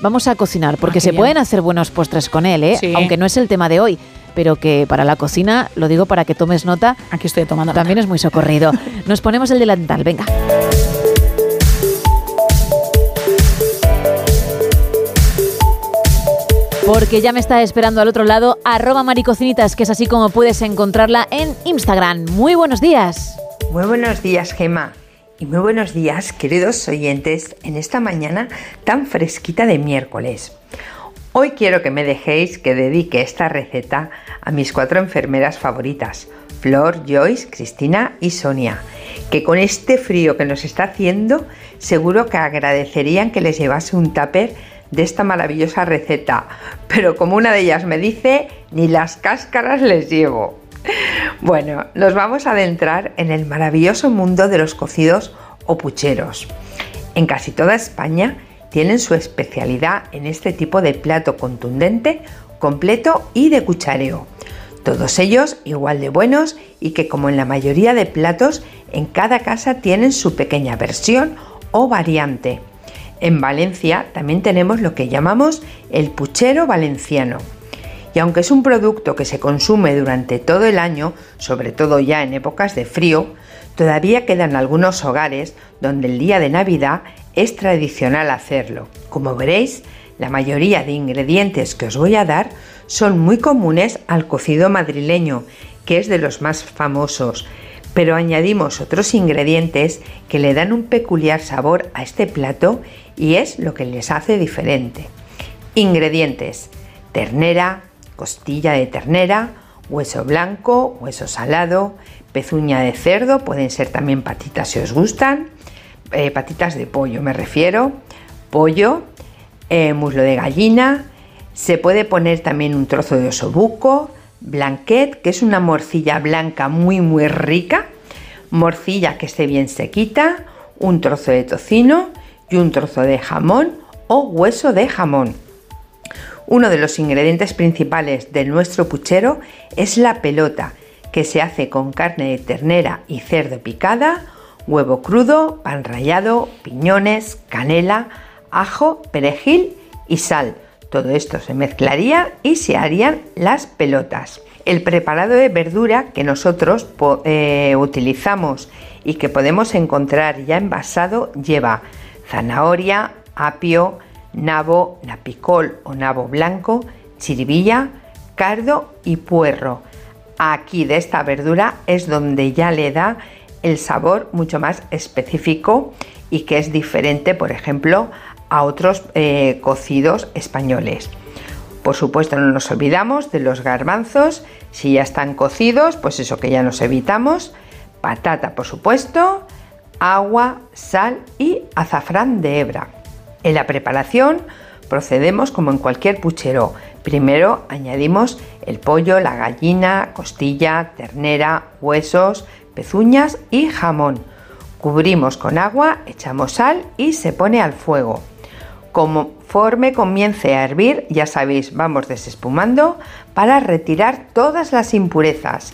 Speaker 1: vamos a cocinar, porque ah, se pueden hacer buenos postres con él, ¿eh? aunque no es el tema de hoy pero que para la cocina, lo digo para que tomes nota.
Speaker 2: Aquí estoy tomando.
Speaker 1: También es muy socorrido. Nos ponemos el delantal, venga. Porque ya me está esperando al otro lado arroba maricocinitas, que es así como puedes encontrarla en Instagram. Muy buenos días.
Speaker 31: Muy buenos días, Gema. Y muy buenos días, queridos oyentes, en esta mañana tan fresquita de miércoles. Hoy quiero que me dejéis que dedique esta receta a mis cuatro enfermeras favoritas, Flor, Joyce, Cristina y Sonia, que con este frío que nos está haciendo seguro que agradecerían que les llevase un tupper de esta maravillosa receta, pero como una de ellas me dice, ni las cáscaras les llevo. Bueno, nos vamos a adentrar en el maravilloso mundo de los cocidos o pucheros. En casi toda España tienen su especialidad en este tipo de plato contundente, completo y de cuchareo. Todos ellos igual de buenos y que como en la mayoría de platos, en cada casa tienen su pequeña versión o variante. En Valencia también tenemos lo que llamamos el puchero valenciano. Y aunque es un producto que se consume durante todo el año, sobre todo ya en épocas de frío, todavía quedan algunos hogares donde el día de Navidad es tradicional hacerlo. Como veréis, la mayoría de ingredientes que os voy a dar son muy comunes al cocido madrileño, que es de los más famosos, pero añadimos otros ingredientes que le dan un peculiar sabor a este plato y es lo que les hace diferente. Ingredientes: ternera, costilla de ternera, hueso blanco, hueso salado, pezuña de cerdo, pueden ser también patitas si os gustan, eh, patitas de pollo me refiero, pollo, eh, muslo de gallina, se puede poner también un trozo de osobuco, blanquet, que es una morcilla blanca muy muy rica, morcilla que esté bien sequita, un trozo de tocino, y un trozo de jamón o hueso de jamón. Uno de los ingredientes principales de nuestro puchero es la pelota, que se hace con carne de ternera y cerdo picada, huevo crudo, pan rallado, piñones, canela, ajo, perejil y sal. Todo esto se mezclaría y se harían las pelotas. El preparado de verdura que nosotros eh, utilizamos y que podemos encontrar ya envasado lleva zanahoria, apio, nabo, napicol o nabo blanco, chiribilla, cardo y puerro. Aquí de esta verdura es donde ya le da el sabor mucho más específico y que es diferente, por ejemplo, a otros eh, cocidos españoles. Por supuesto, no nos olvidamos de los garbanzos. Si ya están cocidos, pues eso que ya nos evitamos. Patata, por supuesto agua, sal y azafrán de hebra. En la preparación procedemos como en cualquier puchero. Primero añadimos el pollo, la gallina, costilla, ternera, huesos, pezuñas y jamón. Cubrimos con agua, echamos sal y se pone al fuego. Conforme comience a hervir, ya sabéis, vamos desespumando para retirar todas las impurezas.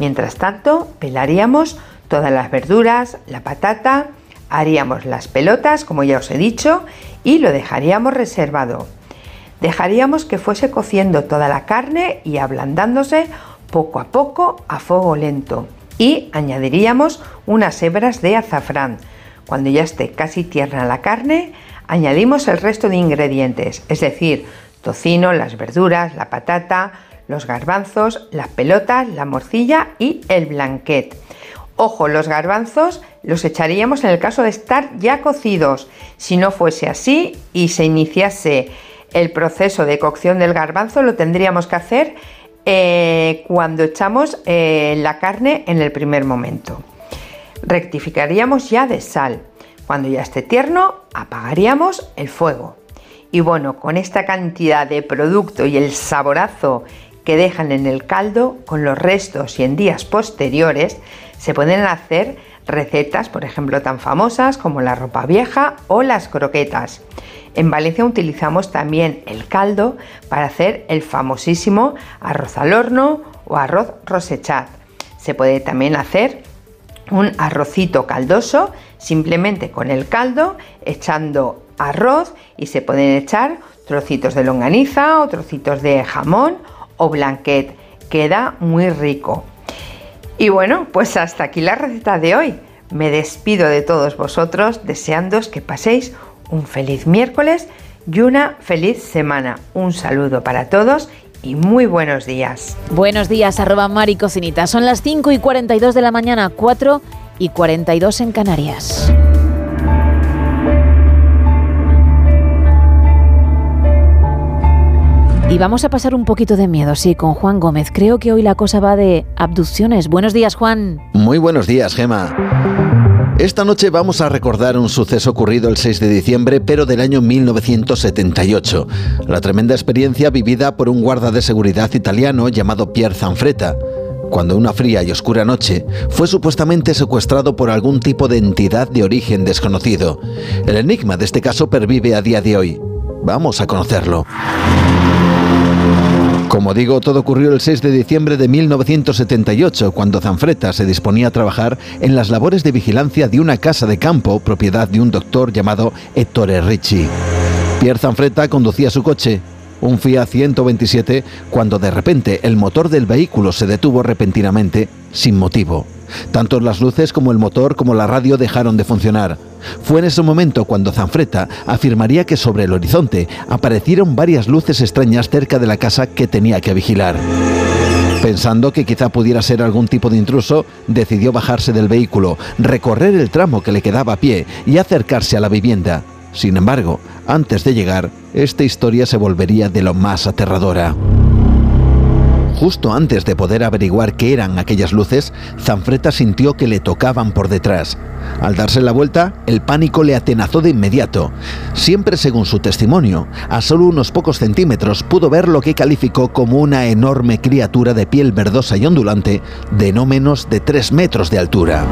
Speaker 31: Mientras tanto, pelaríamos todas las verduras, la patata, haríamos las pelotas, como ya os he dicho, y lo dejaríamos reservado. Dejaríamos que fuese cociendo toda la carne y ablandándose poco a poco a fuego lento y añadiríamos unas hebras de azafrán. Cuando ya esté casi tierna la carne, añadimos el resto de ingredientes, es decir, tocino, las verduras, la patata, los garbanzos, las pelotas, la morcilla y el blanquet. Ojo, los garbanzos los echaríamos en el caso de estar ya cocidos. Si no fuese así y se iniciase el proceso de cocción del garbanzo, lo tendríamos que hacer eh, cuando echamos eh, la carne en el primer momento. Rectificaríamos ya de sal. Cuando ya esté tierno, apagaríamos el fuego. Y bueno, con esta cantidad de producto y el saborazo que dejan en el caldo, con los restos y en días posteriores, se pueden hacer recetas, por ejemplo, tan famosas como la ropa vieja o las croquetas. En Valencia utilizamos también el caldo para hacer el famosísimo arroz al horno o arroz rosechat. Se puede también hacer un arrocito caldoso simplemente con el caldo echando arroz y se pueden echar trocitos de longaniza o trocitos de jamón o blanquet. Queda muy rico. Y bueno, pues hasta aquí la receta de hoy. Me despido de todos vosotros deseándoos que paséis un feliz miércoles y una feliz semana. Un saludo para todos y muy buenos días.
Speaker 1: Buenos días, arroba Mari Cocinita. Son las 5 y 42 de la mañana, 4 y 42 en Canarias. Y vamos a pasar un poquito de miedo, sí, con Juan Gómez. Creo que hoy la cosa va de abducciones. Buenos días, Juan.
Speaker 32: Muy buenos días, Gema. Esta noche vamos a recordar un suceso ocurrido el 6 de diciembre, pero del año 1978. La tremenda experiencia vivida por un guarda de seguridad italiano llamado Pier Zanfretta cuando una fría y oscura noche fue supuestamente secuestrado por algún tipo de entidad de origen desconocido. El enigma de este caso pervive a día de hoy. Vamos a conocerlo. Como digo, todo ocurrió el 6 de diciembre de 1978, cuando Zanfretta se disponía a trabajar en las labores de vigilancia de una casa de campo propiedad de un doctor llamado Ettore Ricci. Pierre Zanfretta conducía su coche, un Fiat 127, cuando de repente el motor del vehículo se detuvo repentinamente, sin motivo. Tanto las luces como el motor como la radio dejaron de funcionar. Fue en ese momento cuando Zanfretta afirmaría que sobre el horizonte aparecieron varias luces extrañas cerca de la casa que tenía que vigilar. Pensando que quizá pudiera ser algún tipo de intruso, decidió bajarse del vehículo, recorrer el tramo que le quedaba a pie y acercarse a la vivienda. Sin embargo, antes de llegar, esta historia se volvería de lo más aterradora. Justo antes de poder averiguar qué eran aquellas luces, Zanfretta sintió que le tocaban por detrás. Al darse la vuelta, el pánico le atenazó de inmediato. Siempre según su testimonio, a solo unos pocos centímetros pudo ver lo que calificó como una enorme criatura de piel verdosa y ondulante de no menos de 3 metros de altura.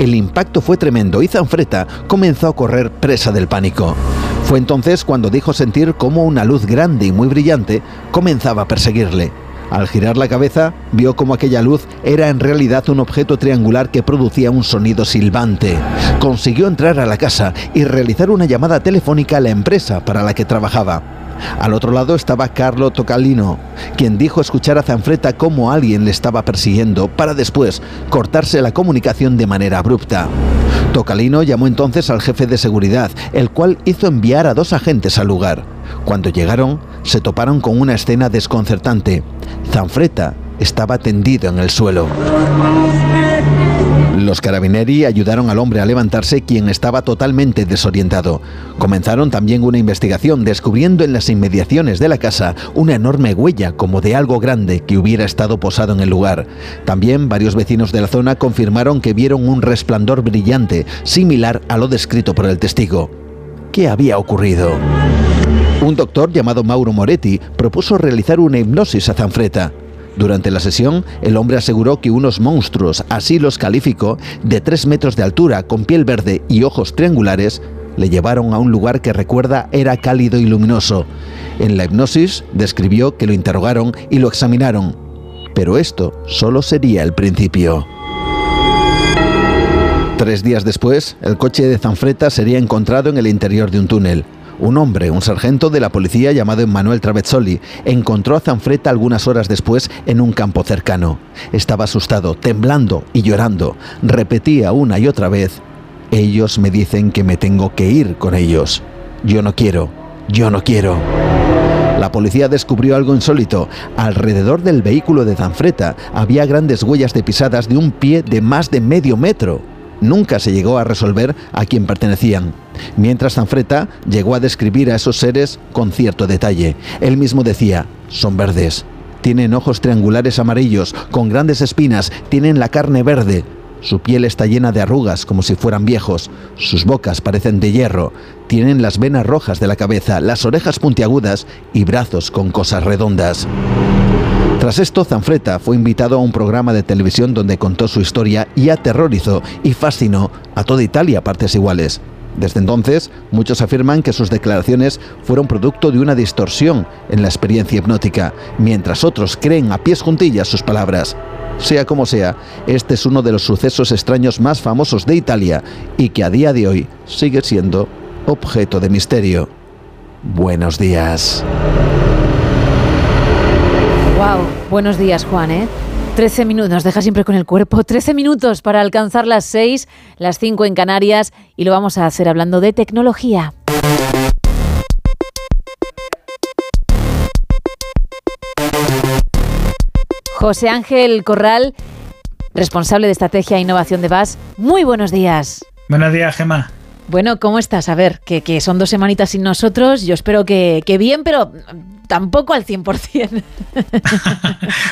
Speaker 32: El impacto fue tremendo y Zanfretta comenzó a correr presa del pánico. Fue entonces cuando dijo sentir como una luz grande y muy brillante comenzaba a perseguirle. Al girar la cabeza, vio como aquella luz era en realidad un objeto triangular que producía un sonido silbante. Consiguió entrar a la casa y realizar una llamada telefónica a la empresa para la que trabajaba. Al otro lado estaba Carlo Tocalino, quien dijo escuchar a Zanfretta como alguien le estaba persiguiendo para después cortarse la comunicación de manera abrupta. Tocalino llamó entonces al jefe de seguridad, el cual hizo enviar a dos agentes al lugar. Cuando llegaron, se toparon con una escena desconcertante. Zanfretta estaba tendido en el suelo. Los carabineri ayudaron al hombre a levantarse, quien estaba totalmente desorientado. Comenzaron también una investigación, descubriendo en las inmediaciones de la casa una enorme huella como de algo grande que hubiera estado posado en el lugar. También varios vecinos de la zona confirmaron que vieron un resplandor brillante, similar a lo descrito por el testigo. ¿Qué había ocurrido? Un doctor llamado Mauro Moretti propuso realizar una hipnosis a Zanfretta. Durante la sesión, el hombre aseguró que unos monstruos, así los calificó, de 3 metros de altura, con piel verde y ojos triangulares, le llevaron a un lugar que recuerda era cálido y luminoso. En la hipnosis describió que lo interrogaron y lo examinaron. Pero esto solo sería el principio. Tres días después, el coche de Zanfretta sería encontrado en el interior de un túnel. Un hombre, un sargento de la policía llamado Emmanuel Travezzoli, encontró a Zanfretta algunas horas después en un campo cercano. Estaba asustado, temblando y llorando. Repetía una y otra vez, ellos me dicen que me tengo que ir con ellos. Yo no quiero, yo no quiero. La policía descubrió algo insólito. Alrededor del vehículo de Zanfretta había grandes huellas de pisadas de un pie de más de medio metro. Nunca se llegó a resolver a quién pertenecían. Mientras Zanfretta llegó a describir a esos seres con cierto detalle. Él mismo decía, son verdes. Tienen ojos triangulares amarillos, con grandes espinas, tienen la carne verde, su piel está llena de arrugas como si fueran viejos, sus bocas parecen de hierro, tienen las venas rojas de la cabeza, las orejas puntiagudas y brazos con cosas redondas. Tras esto, Zanfretta fue invitado a un programa de televisión donde contó su historia y aterrorizó y fascinó a toda Italia a partes iguales. Desde entonces, muchos afirman que sus declaraciones fueron producto de una distorsión en la experiencia hipnótica, mientras otros creen a pies juntillas sus palabras. Sea como sea, este es uno de los sucesos extraños más famosos de Italia y que a día de hoy sigue siendo objeto de misterio. Buenos días.
Speaker 1: Wow, buenos días Juan, ¿eh? 13 minutos, nos deja siempre con el cuerpo. 13 minutos para alcanzar las 6, las 5 en Canarias y lo vamos a hacer hablando de tecnología. José Ángel Corral, responsable de estrategia e innovación de VAS. Muy buenos días.
Speaker 33: Buenos días, Gemma.
Speaker 1: Bueno, ¿cómo estás? A ver, que, son dos semanitas sin nosotros. Yo espero que, que bien, pero tampoco al 100%.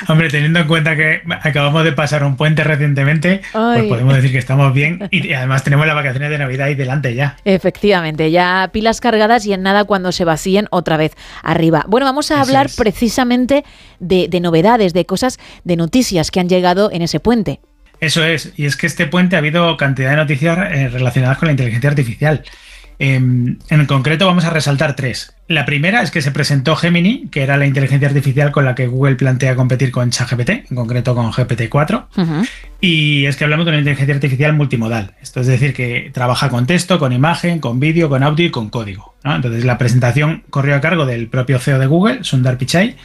Speaker 33: Hombre, teniendo en cuenta que acabamos de pasar un puente recientemente, pues podemos decir que estamos bien y además tenemos las vacaciones de Navidad ahí delante ya.
Speaker 1: Efectivamente, ya pilas cargadas y en nada cuando se vacíen otra vez arriba. Bueno, vamos a hablar precisamente de, de novedades, de cosas, de noticias que han llegado en ese puente.
Speaker 33: Eso es, y es que este puente ha habido cantidad de noticias eh, relacionadas con la inteligencia artificial. Em, en concreto vamos a resaltar tres. La primera es que se presentó Gemini, que era la inteligencia artificial con la que Google plantea competir con ChatGPT, en concreto con GPT-4. Y es que hablamos de una inteligencia artificial multimodal. Esto es decir, que trabaja con texto, con imagen, con vídeo, con audio y con código. Entonces la presentación corrió a cargo del propio CEO de Google, Sundar Pichai,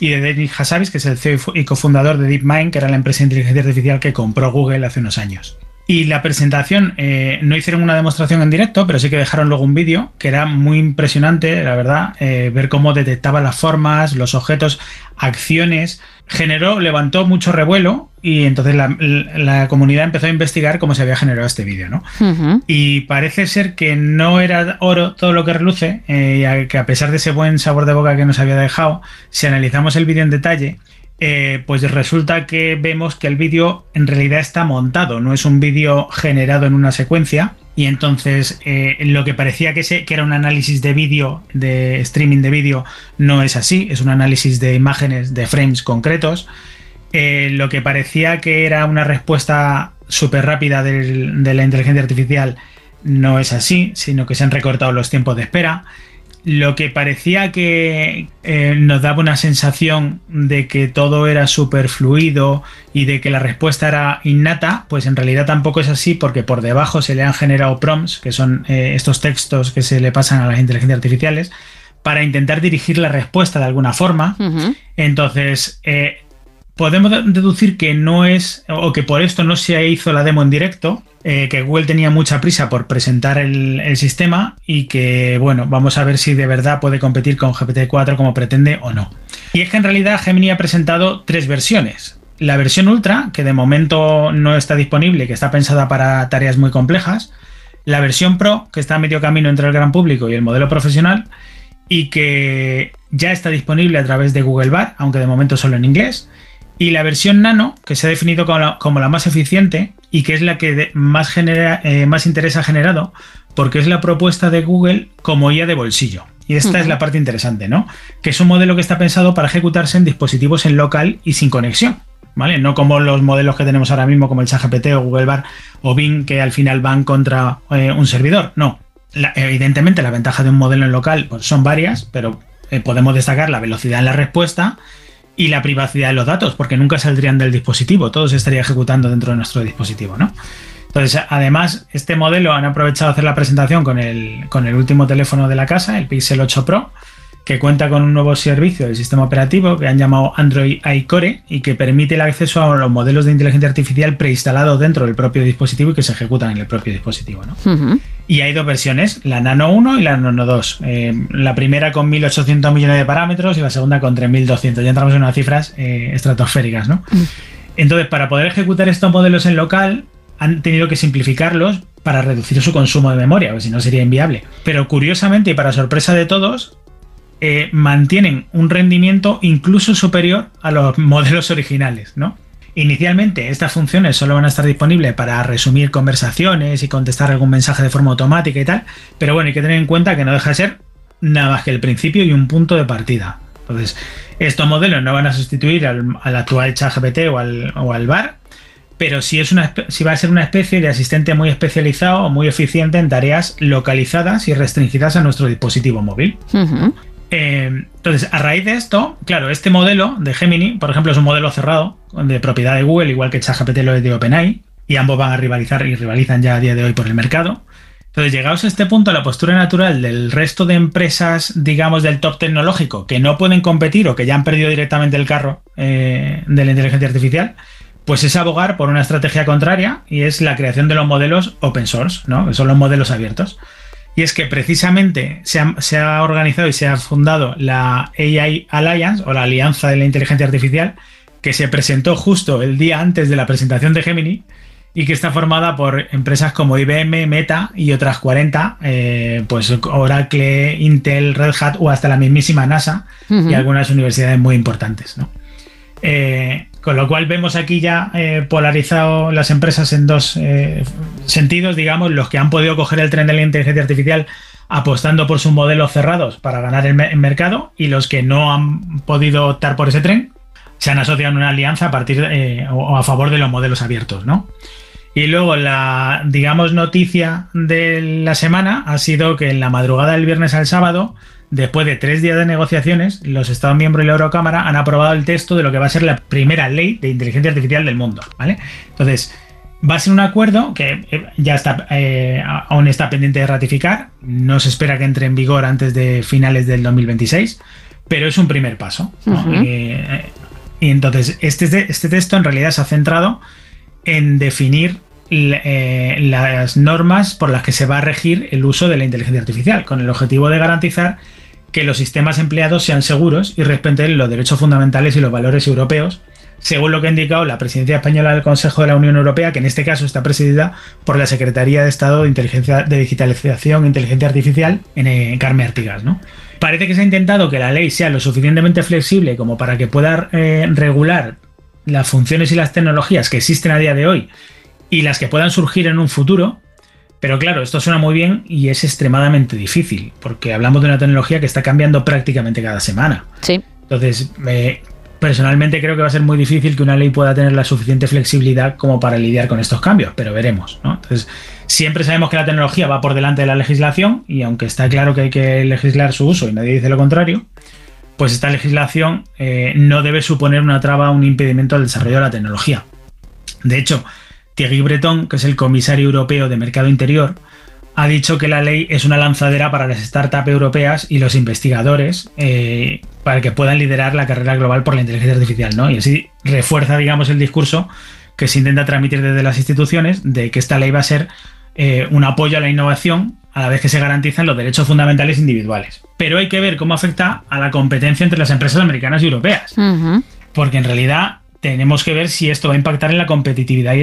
Speaker 33: y de Denis Hassabis, que es el CEO y cofundador de DeepMind, que era la empresa de inteligencia artificial que compró Google hace unos años. Y la presentación, eh, no hicieron una demostración en directo, pero sí que dejaron luego un vídeo que era muy impresionante, la verdad, eh, ver cómo detectaba las formas, los objetos, acciones. Generó, levantó mucho revuelo y entonces la, comunidad empezó a investigar cómo se había generado este vídeo, ¿no? Y parece ser que no era oro todo lo que reluce, eh, que a pesar de ese buen sabor de boca que nos había dejado, si analizamos el vídeo en detalle, eh, pues resulta que vemos que el vídeo en realidad está montado, no es un vídeo generado en una secuencia. Y entonces eh, lo que parecía que, que, era un análisis de vídeo, de streaming de vídeo, no es así, es un análisis de imágenes, de frames concretos. Eh, lo que parecía que era una respuesta súper rápida de la inteligencia artificial no es así, sino que se han recortado los tiempos de espera lo que parecía que eh, nos daba una sensación de que todo era súper fluido y de que la respuesta era innata, pues en realidad tampoco es así porque por debajo se le han generado prompts, que son eh, estos textos que se le pasan a las inteligencias artificiales, para intentar dirigir la respuesta de alguna forma. Entonces, eh, podemos deducir que no es, o que por esto no se hizo la demo en directo, eh, que Google tenía mucha prisa por presentar el, sistema y que, bueno, vamos a ver si de verdad puede competir con GPT-4 como pretende o no. Y es que en realidad Gemini ha presentado tres versiones. La versión Ultra, que de momento no está disponible, que está pensada para tareas muy complejas. La versión Pro, que está a medio camino entre el gran público y el modelo profesional, y que ya está disponible a través de Google Bar, aunque de momento solo en inglés y la versión nano, que se ha definido como la, más eficiente y que es la que más, genera, eh, más interés ha generado, porque es la propuesta de Google como IA de bolsillo. Y esta es la parte interesante, ¿no? Que es un modelo que está pensado para ejecutarse en dispositivos en local y sin conexión. ¿Vale? No como los modelos que tenemos ahora mismo, como el ChatGPT o Google Bar o Bing, que al final van contra eh, un servidor. No. evidentemente, la ventaja de un modelo en local pues, son varias, pero eh, podemos destacar la velocidad en la respuesta y la privacidad de los datos, porque nunca saldrían del dispositivo, todo se estaría ejecutando dentro de nuestro dispositivo, ¿no? Entonces, además, este modelo han aprovechado hacer la presentación con el, con el último teléfono de la casa, el Pixel 8 Pro, que cuenta con un nuevo servicio del sistema operativo que han llamado Android iCore y que permite el acceso a los modelos de inteligencia artificial preinstalados dentro del propio dispositivo y que se ejecutan en el propio dispositivo. ¿no? Y hay dos versiones, la Nano 1 y la Nano 2. Eh, la primera con 1800 millones de parámetros y la segunda con 3200. Ya entramos en unas cifras eh, estratosféricas. ¿no? Entonces, para poder ejecutar estos modelos en local, han tenido que simplificarlos para reducir su consumo de memoria, porque si no sería inviable. Pero curiosamente y para sorpresa de todos, eh, mantienen un rendimiento incluso superior a los modelos originales, ¿no? Inicialmente estas funciones solo van a estar disponibles para resumir conversaciones y contestar algún mensaje de forma automática y tal, pero bueno, hay que tener en cuenta que no deja de ser nada más que el principio y un punto de partida. Entonces, estos modelos no van a sustituir al, actual ChatGPT o al, o al VAR, pero sí, es una, va a ser una especie de asistente muy especializado o muy eficiente en tareas localizadas y restringidas a nuestro dispositivo móvil. Eh, entonces, a raíz de esto, claro, este modelo de Gemini, por ejemplo, es un modelo cerrado de propiedad de Google, igual que ChatGPT lo es de OpenAI, y ambos van a rivalizar y rivalizan ya a día de hoy por el mercado. Entonces, llegados a este punto, la postura natural del resto de empresas, digamos, del top tecnológico, que no pueden competir o que ya han perdido directamente el carro eh, de la inteligencia artificial, pues es abogar por una estrategia contraria y es la creación de los modelos open source, ¿no? Que son los modelos abiertos. Y es que precisamente se ha, organizado y se ha fundado la AI Alliance o la Alianza de la Inteligencia Artificial, que se presentó justo el día antes de la presentación de Gemini y que está formada por empresas como IBM, Meta y otras 40, eh, pues Oracle, Intel, Red Hat o hasta la mismísima NASA y algunas universidades muy importantes. ¿no? Eh, con lo cual vemos aquí ya eh, polarizado las empresas en dos eh, sentidos, digamos, los que han podido coger el tren de la inteligencia artificial apostando por sus modelos cerrados para ganar el, mercado y los que no han podido optar por ese tren se han asociado en una alianza a partir eh, o a favor de los modelos abiertos, ¿no? Y luego la, digamos, noticia de la semana ha sido que en la madrugada del viernes al sábado Después de tres días de negociaciones, los Estados miembros y la Eurocámara han aprobado el texto de lo que va a ser la primera ley de inteligencia artificial del mundo. ¿vale? Entonces, va a ser un acuerdo que eh, ya está, eh, aún está pendiente de ratificar. No se espera que entre en vigor antes de finales del 2026, pero es un primer paso. Eh, y entonces, este, este texto en realidad se ha centrado en definir las normas por las que se va a regir el uso de la inteligencia artificial, con el objetivo de garantizar que los sistemas empleados sean seguros y respeten los derechos fundamentales y los valores europeos, según lo que ha indicado la presidencia española del Consejo de la Unión Europea, que en este caso está presidida por la Secretaría de Estado de Inteligencia de Digitalización e Inteligencia Artificial, en eh, Carmen Artigas, ¿no? Parece que se ha intentado que la ley sea lo suficientemente flexible como para que pueda eh, regular las funciones y las tecnologías que existen a día de hoy y las que puedan surgir en un futuro, pero claro, esto suena muy bien y es extremadamente difícil, porque hablamos de una tecnología que está cambiando prácticamente cada semana.
Speaker 1: Sí.
Speaker 33: Entonces, personalmente creo que va a ser muy difícil que una ley pueda tener la suficiente flexibilidad como para lidiar con estos cambios, pero veremos. Entonces, siempre sabemos que la tecnología va por delante de la legislación y aunque está claro que hay que legislar su uso y nadie dice lo contrario, pues esta legislación eh, no debe suponer una traba un impedimento al desarrollo de la tecnología. De hecho, Thierry Breton, que es el comisario europeo de Mercado Interior, ha dicho que la ley es una lanzadera para las startups europeas y los investigadores eh, para que puedan liderar la carrera global por la inteligencia artificial, ¿no? Y así refuerza, digamos, el discurso que se intenta transmitir desde las instituciones de que esta ley va a ser eh, un apoyo a la innovación a la vez que se garantizan los derechos fundamentales individuales. Pero hay que ver cómo afecta a la competencia entre las empresas americanas y europeas. Porque en realidad tenemos que ver si esto va a impactar en la competitividad y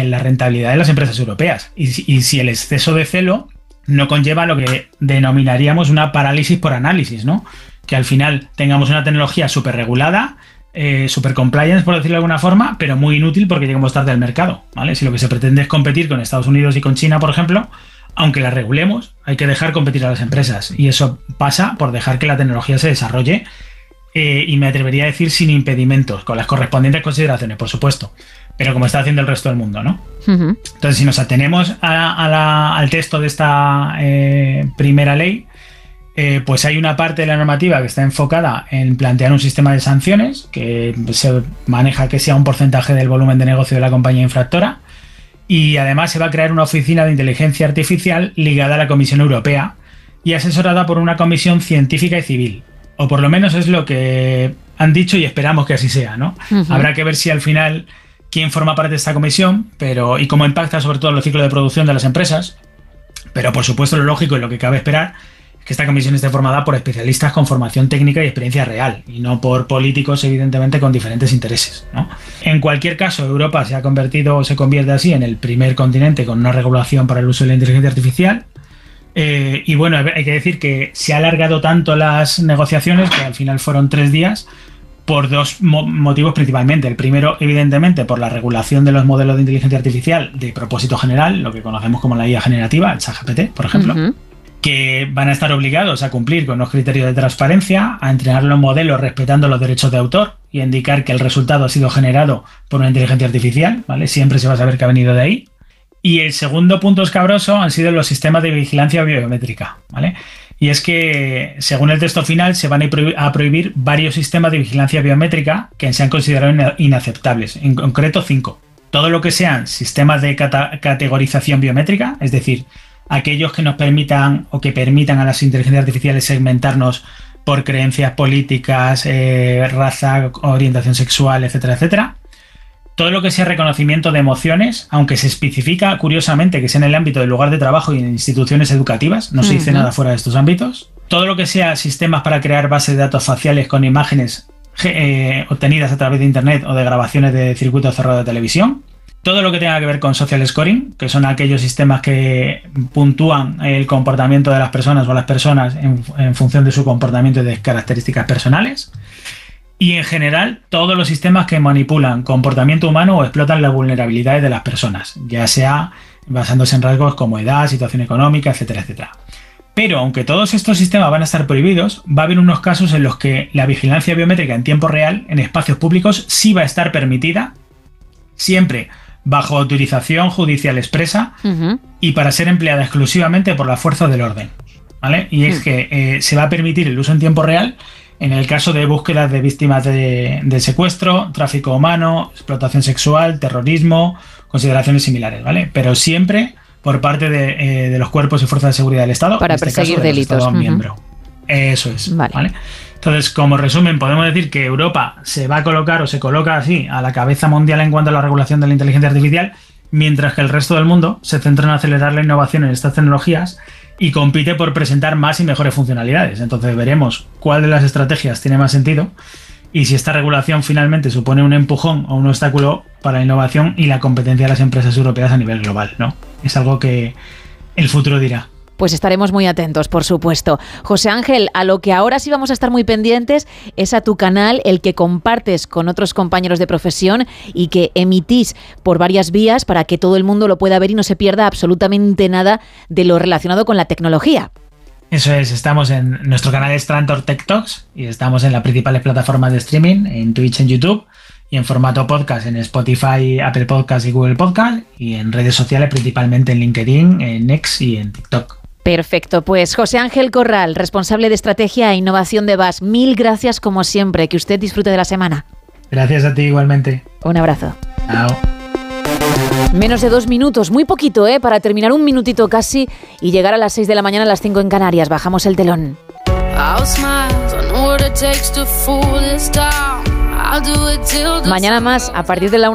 Speaker 33: en la, rentabilidad de las empresas europeas. Y si, el exceso de celo no conlleva lo que denominaríamos una parálisis por análisis, ¿no? Que al final tengamos una tecnología súper regulada, eh, super compliance, por decirlo de alguna forma, pero muy inútil porque llegamos tarde al mercado, ¿vale? Si lo que se pretende es competir con Estados Unidos y con China, por ejemplo, aunque la regulemos, hay que dejar competir a las empresas. Y eso pasa por dejar que la tecnología se desarrolle eh, y me atrevería a decir sin impedimentos, con las correspondientes consideraciones, por supuesto, pero como está haciendo el resto del mundo, ¿no? Entonces, si nos atenemos al texto de esta eh, primera ley, eh, pues hay una parte de la normativa que está enfocada en plantear un sistema de sanciones que se maneja que sea un porcentaje del volumen de negocio de la compañía infractora y además se va a crear una oficina de inteligencia artificial ligada a la Comisión Europea y asesorada por una comisión científica y civil. O por lo menos es lo que han dicho y esperamos que así sea, ¿no? Habrá que ver si al final quién forma parte de esta comisión pero, y cómo impacta sobre todo en los ciclos de producción de las empresas. Pero por supuesto lo lógico y lo que cabe esperar que esta comisión esté formada por especialistas con formación técnica y experiencia real, y no por políticos, evidentemente, con diferentes intereses. En cualquier caso, Europa se ha convertido o se convierte así en el primer continente con una regulación para el uso de la inteligencia artificial. Eh, y bueno, hay que decir que se ha alargado tanto las negociaciones, que al final fueron tres días, por dos motivos principalmente. El primero, evidentemente, por la regulación de los modelos de inteligencia artificial de propósito general, lo que conocemos como la IA generativa, el ChatGPT, por ejemplo que van a estar obligados a cumplir con los criterios de transparencia, a entrenar los modelos respetando los derechos de autor y a indicar que el resultado ha sido generado por una inteligencia artificial, ¿vale? Siempre se va a saber que ha venido de ahí. Y el segundo punto escabroso han sido los sistemas de vigilancia biométrica, ¿vale? Y es que, según el texto final, se van a prohibir varios sistemas de vigilancia biométrica que se han considerado inaceptables, en concreto cinco. Todo lo que sean sistemas de categorización biométrica, es decir, aquellos que nos permitan o que permitan a las inteligencias artificiales segmentarnos por creencias políticas, eh, raza, orientación sexual, etcétera, etcétera. Todo lo que sea reconocimiento de emociones, aunque se especifica curiosamente que sea en el ámbito del lugar de trabajo y en instituciones educativas, no se dice nada fuera de estos ámbitos. Todo lo que sea sistemas para crear bases de datos faciales con imágenes eh, obtenidas a través de Internet o de grabaciones de circuito cerrado de televisión todo lo que tenga que ver con social scoring, que son aquellos sistemas que puntúan el comportamiento de las personas o las personas en, función de su comportamiento y de características personales. Y en general, todos los sistemas que manipulan comportamiento humano o explotan las vulnerabilidades de las personas, ya sea basándose en rasgos como edad, situación económica, etcétera, etcétera. Pero aunque todos estos sistemas van a estar prohibidos, va a haber unos casos en los que la vigilancia biométrica en tiempo real en espacios públicos sí va a estar permitida, siempre bajo autorización judicial expresa y para ser empleada exclusivamente por la fuerza del orden. ¿vale? Y es hmm. que eh, se va a permitir el uso en tiempo real en el caso de búsquedas de víctimas de, secuestro, tráfico humano, explotación sexual, terrorismo, consideraciones similares, ¿vale? Pero siempre por parte de, eh, los cuerpos y fuerzas de seguridad del Estado.
Speaker 1: Para este perseguir delitos.
Speaker 33: miembro. Eso es. ¿vale? Entonces, como resumen, podemos decir que Europa se va a colocar o se coloca así a la cabeza mundial en cuanto a la regulación de la inteligencia artificial, mientras que el resto del mundo se centra en acelerar la innovación en estas tecnologías y compite por presentar más y mejores funcionalidades. Entonces veremos cuál de las estrategias tiene más sentido y si esta regulación finalmente supone un empujón o un obstáculo para la innovación y la competencia de las empresas europeas a nivel global, ¿no? Es algo que el futuro dirá.
Speaker 1: Pues estaremos muy atentos, por supuesto. José Ángel, a lo que ahora sí vamos a estar muy pendientes es a tu canal, el que compartes con otros compañeros de profesión y que emitís por varias vías para que todo el mundo lo pueda ver y no se pierda absolutamente nada de lo relacionado con la tecnología.
Speaker 33: Eso es, estamos en nuestro canal es Trantor Tech Talks y estamos en las principales plataformas de streaming, en Twitch, en YouTube y en formato podcast en Spotify, Apple Podcast y Google Podcast y en redes sociales principalmente en LinkedIn, en X y en TikTok.
Speaker 1: Perfecto, pues José Ángel Corral, responsable de estrategia e innovación de VAS, mil gracias como siempre, que usted disfrute de la semana.
Speaker 33: Gracias a ti igualmente.
Speaker 1: Un abrazo.
Speaker 33: Chao.
Speaker 1: Menos de dos minutos, muy poquito, ¿eh? Para terminar un minutito casi y llegar a las seis de la mañana a las cinco en Canarias. Bajamos el telón. Mañana más, a partir de la una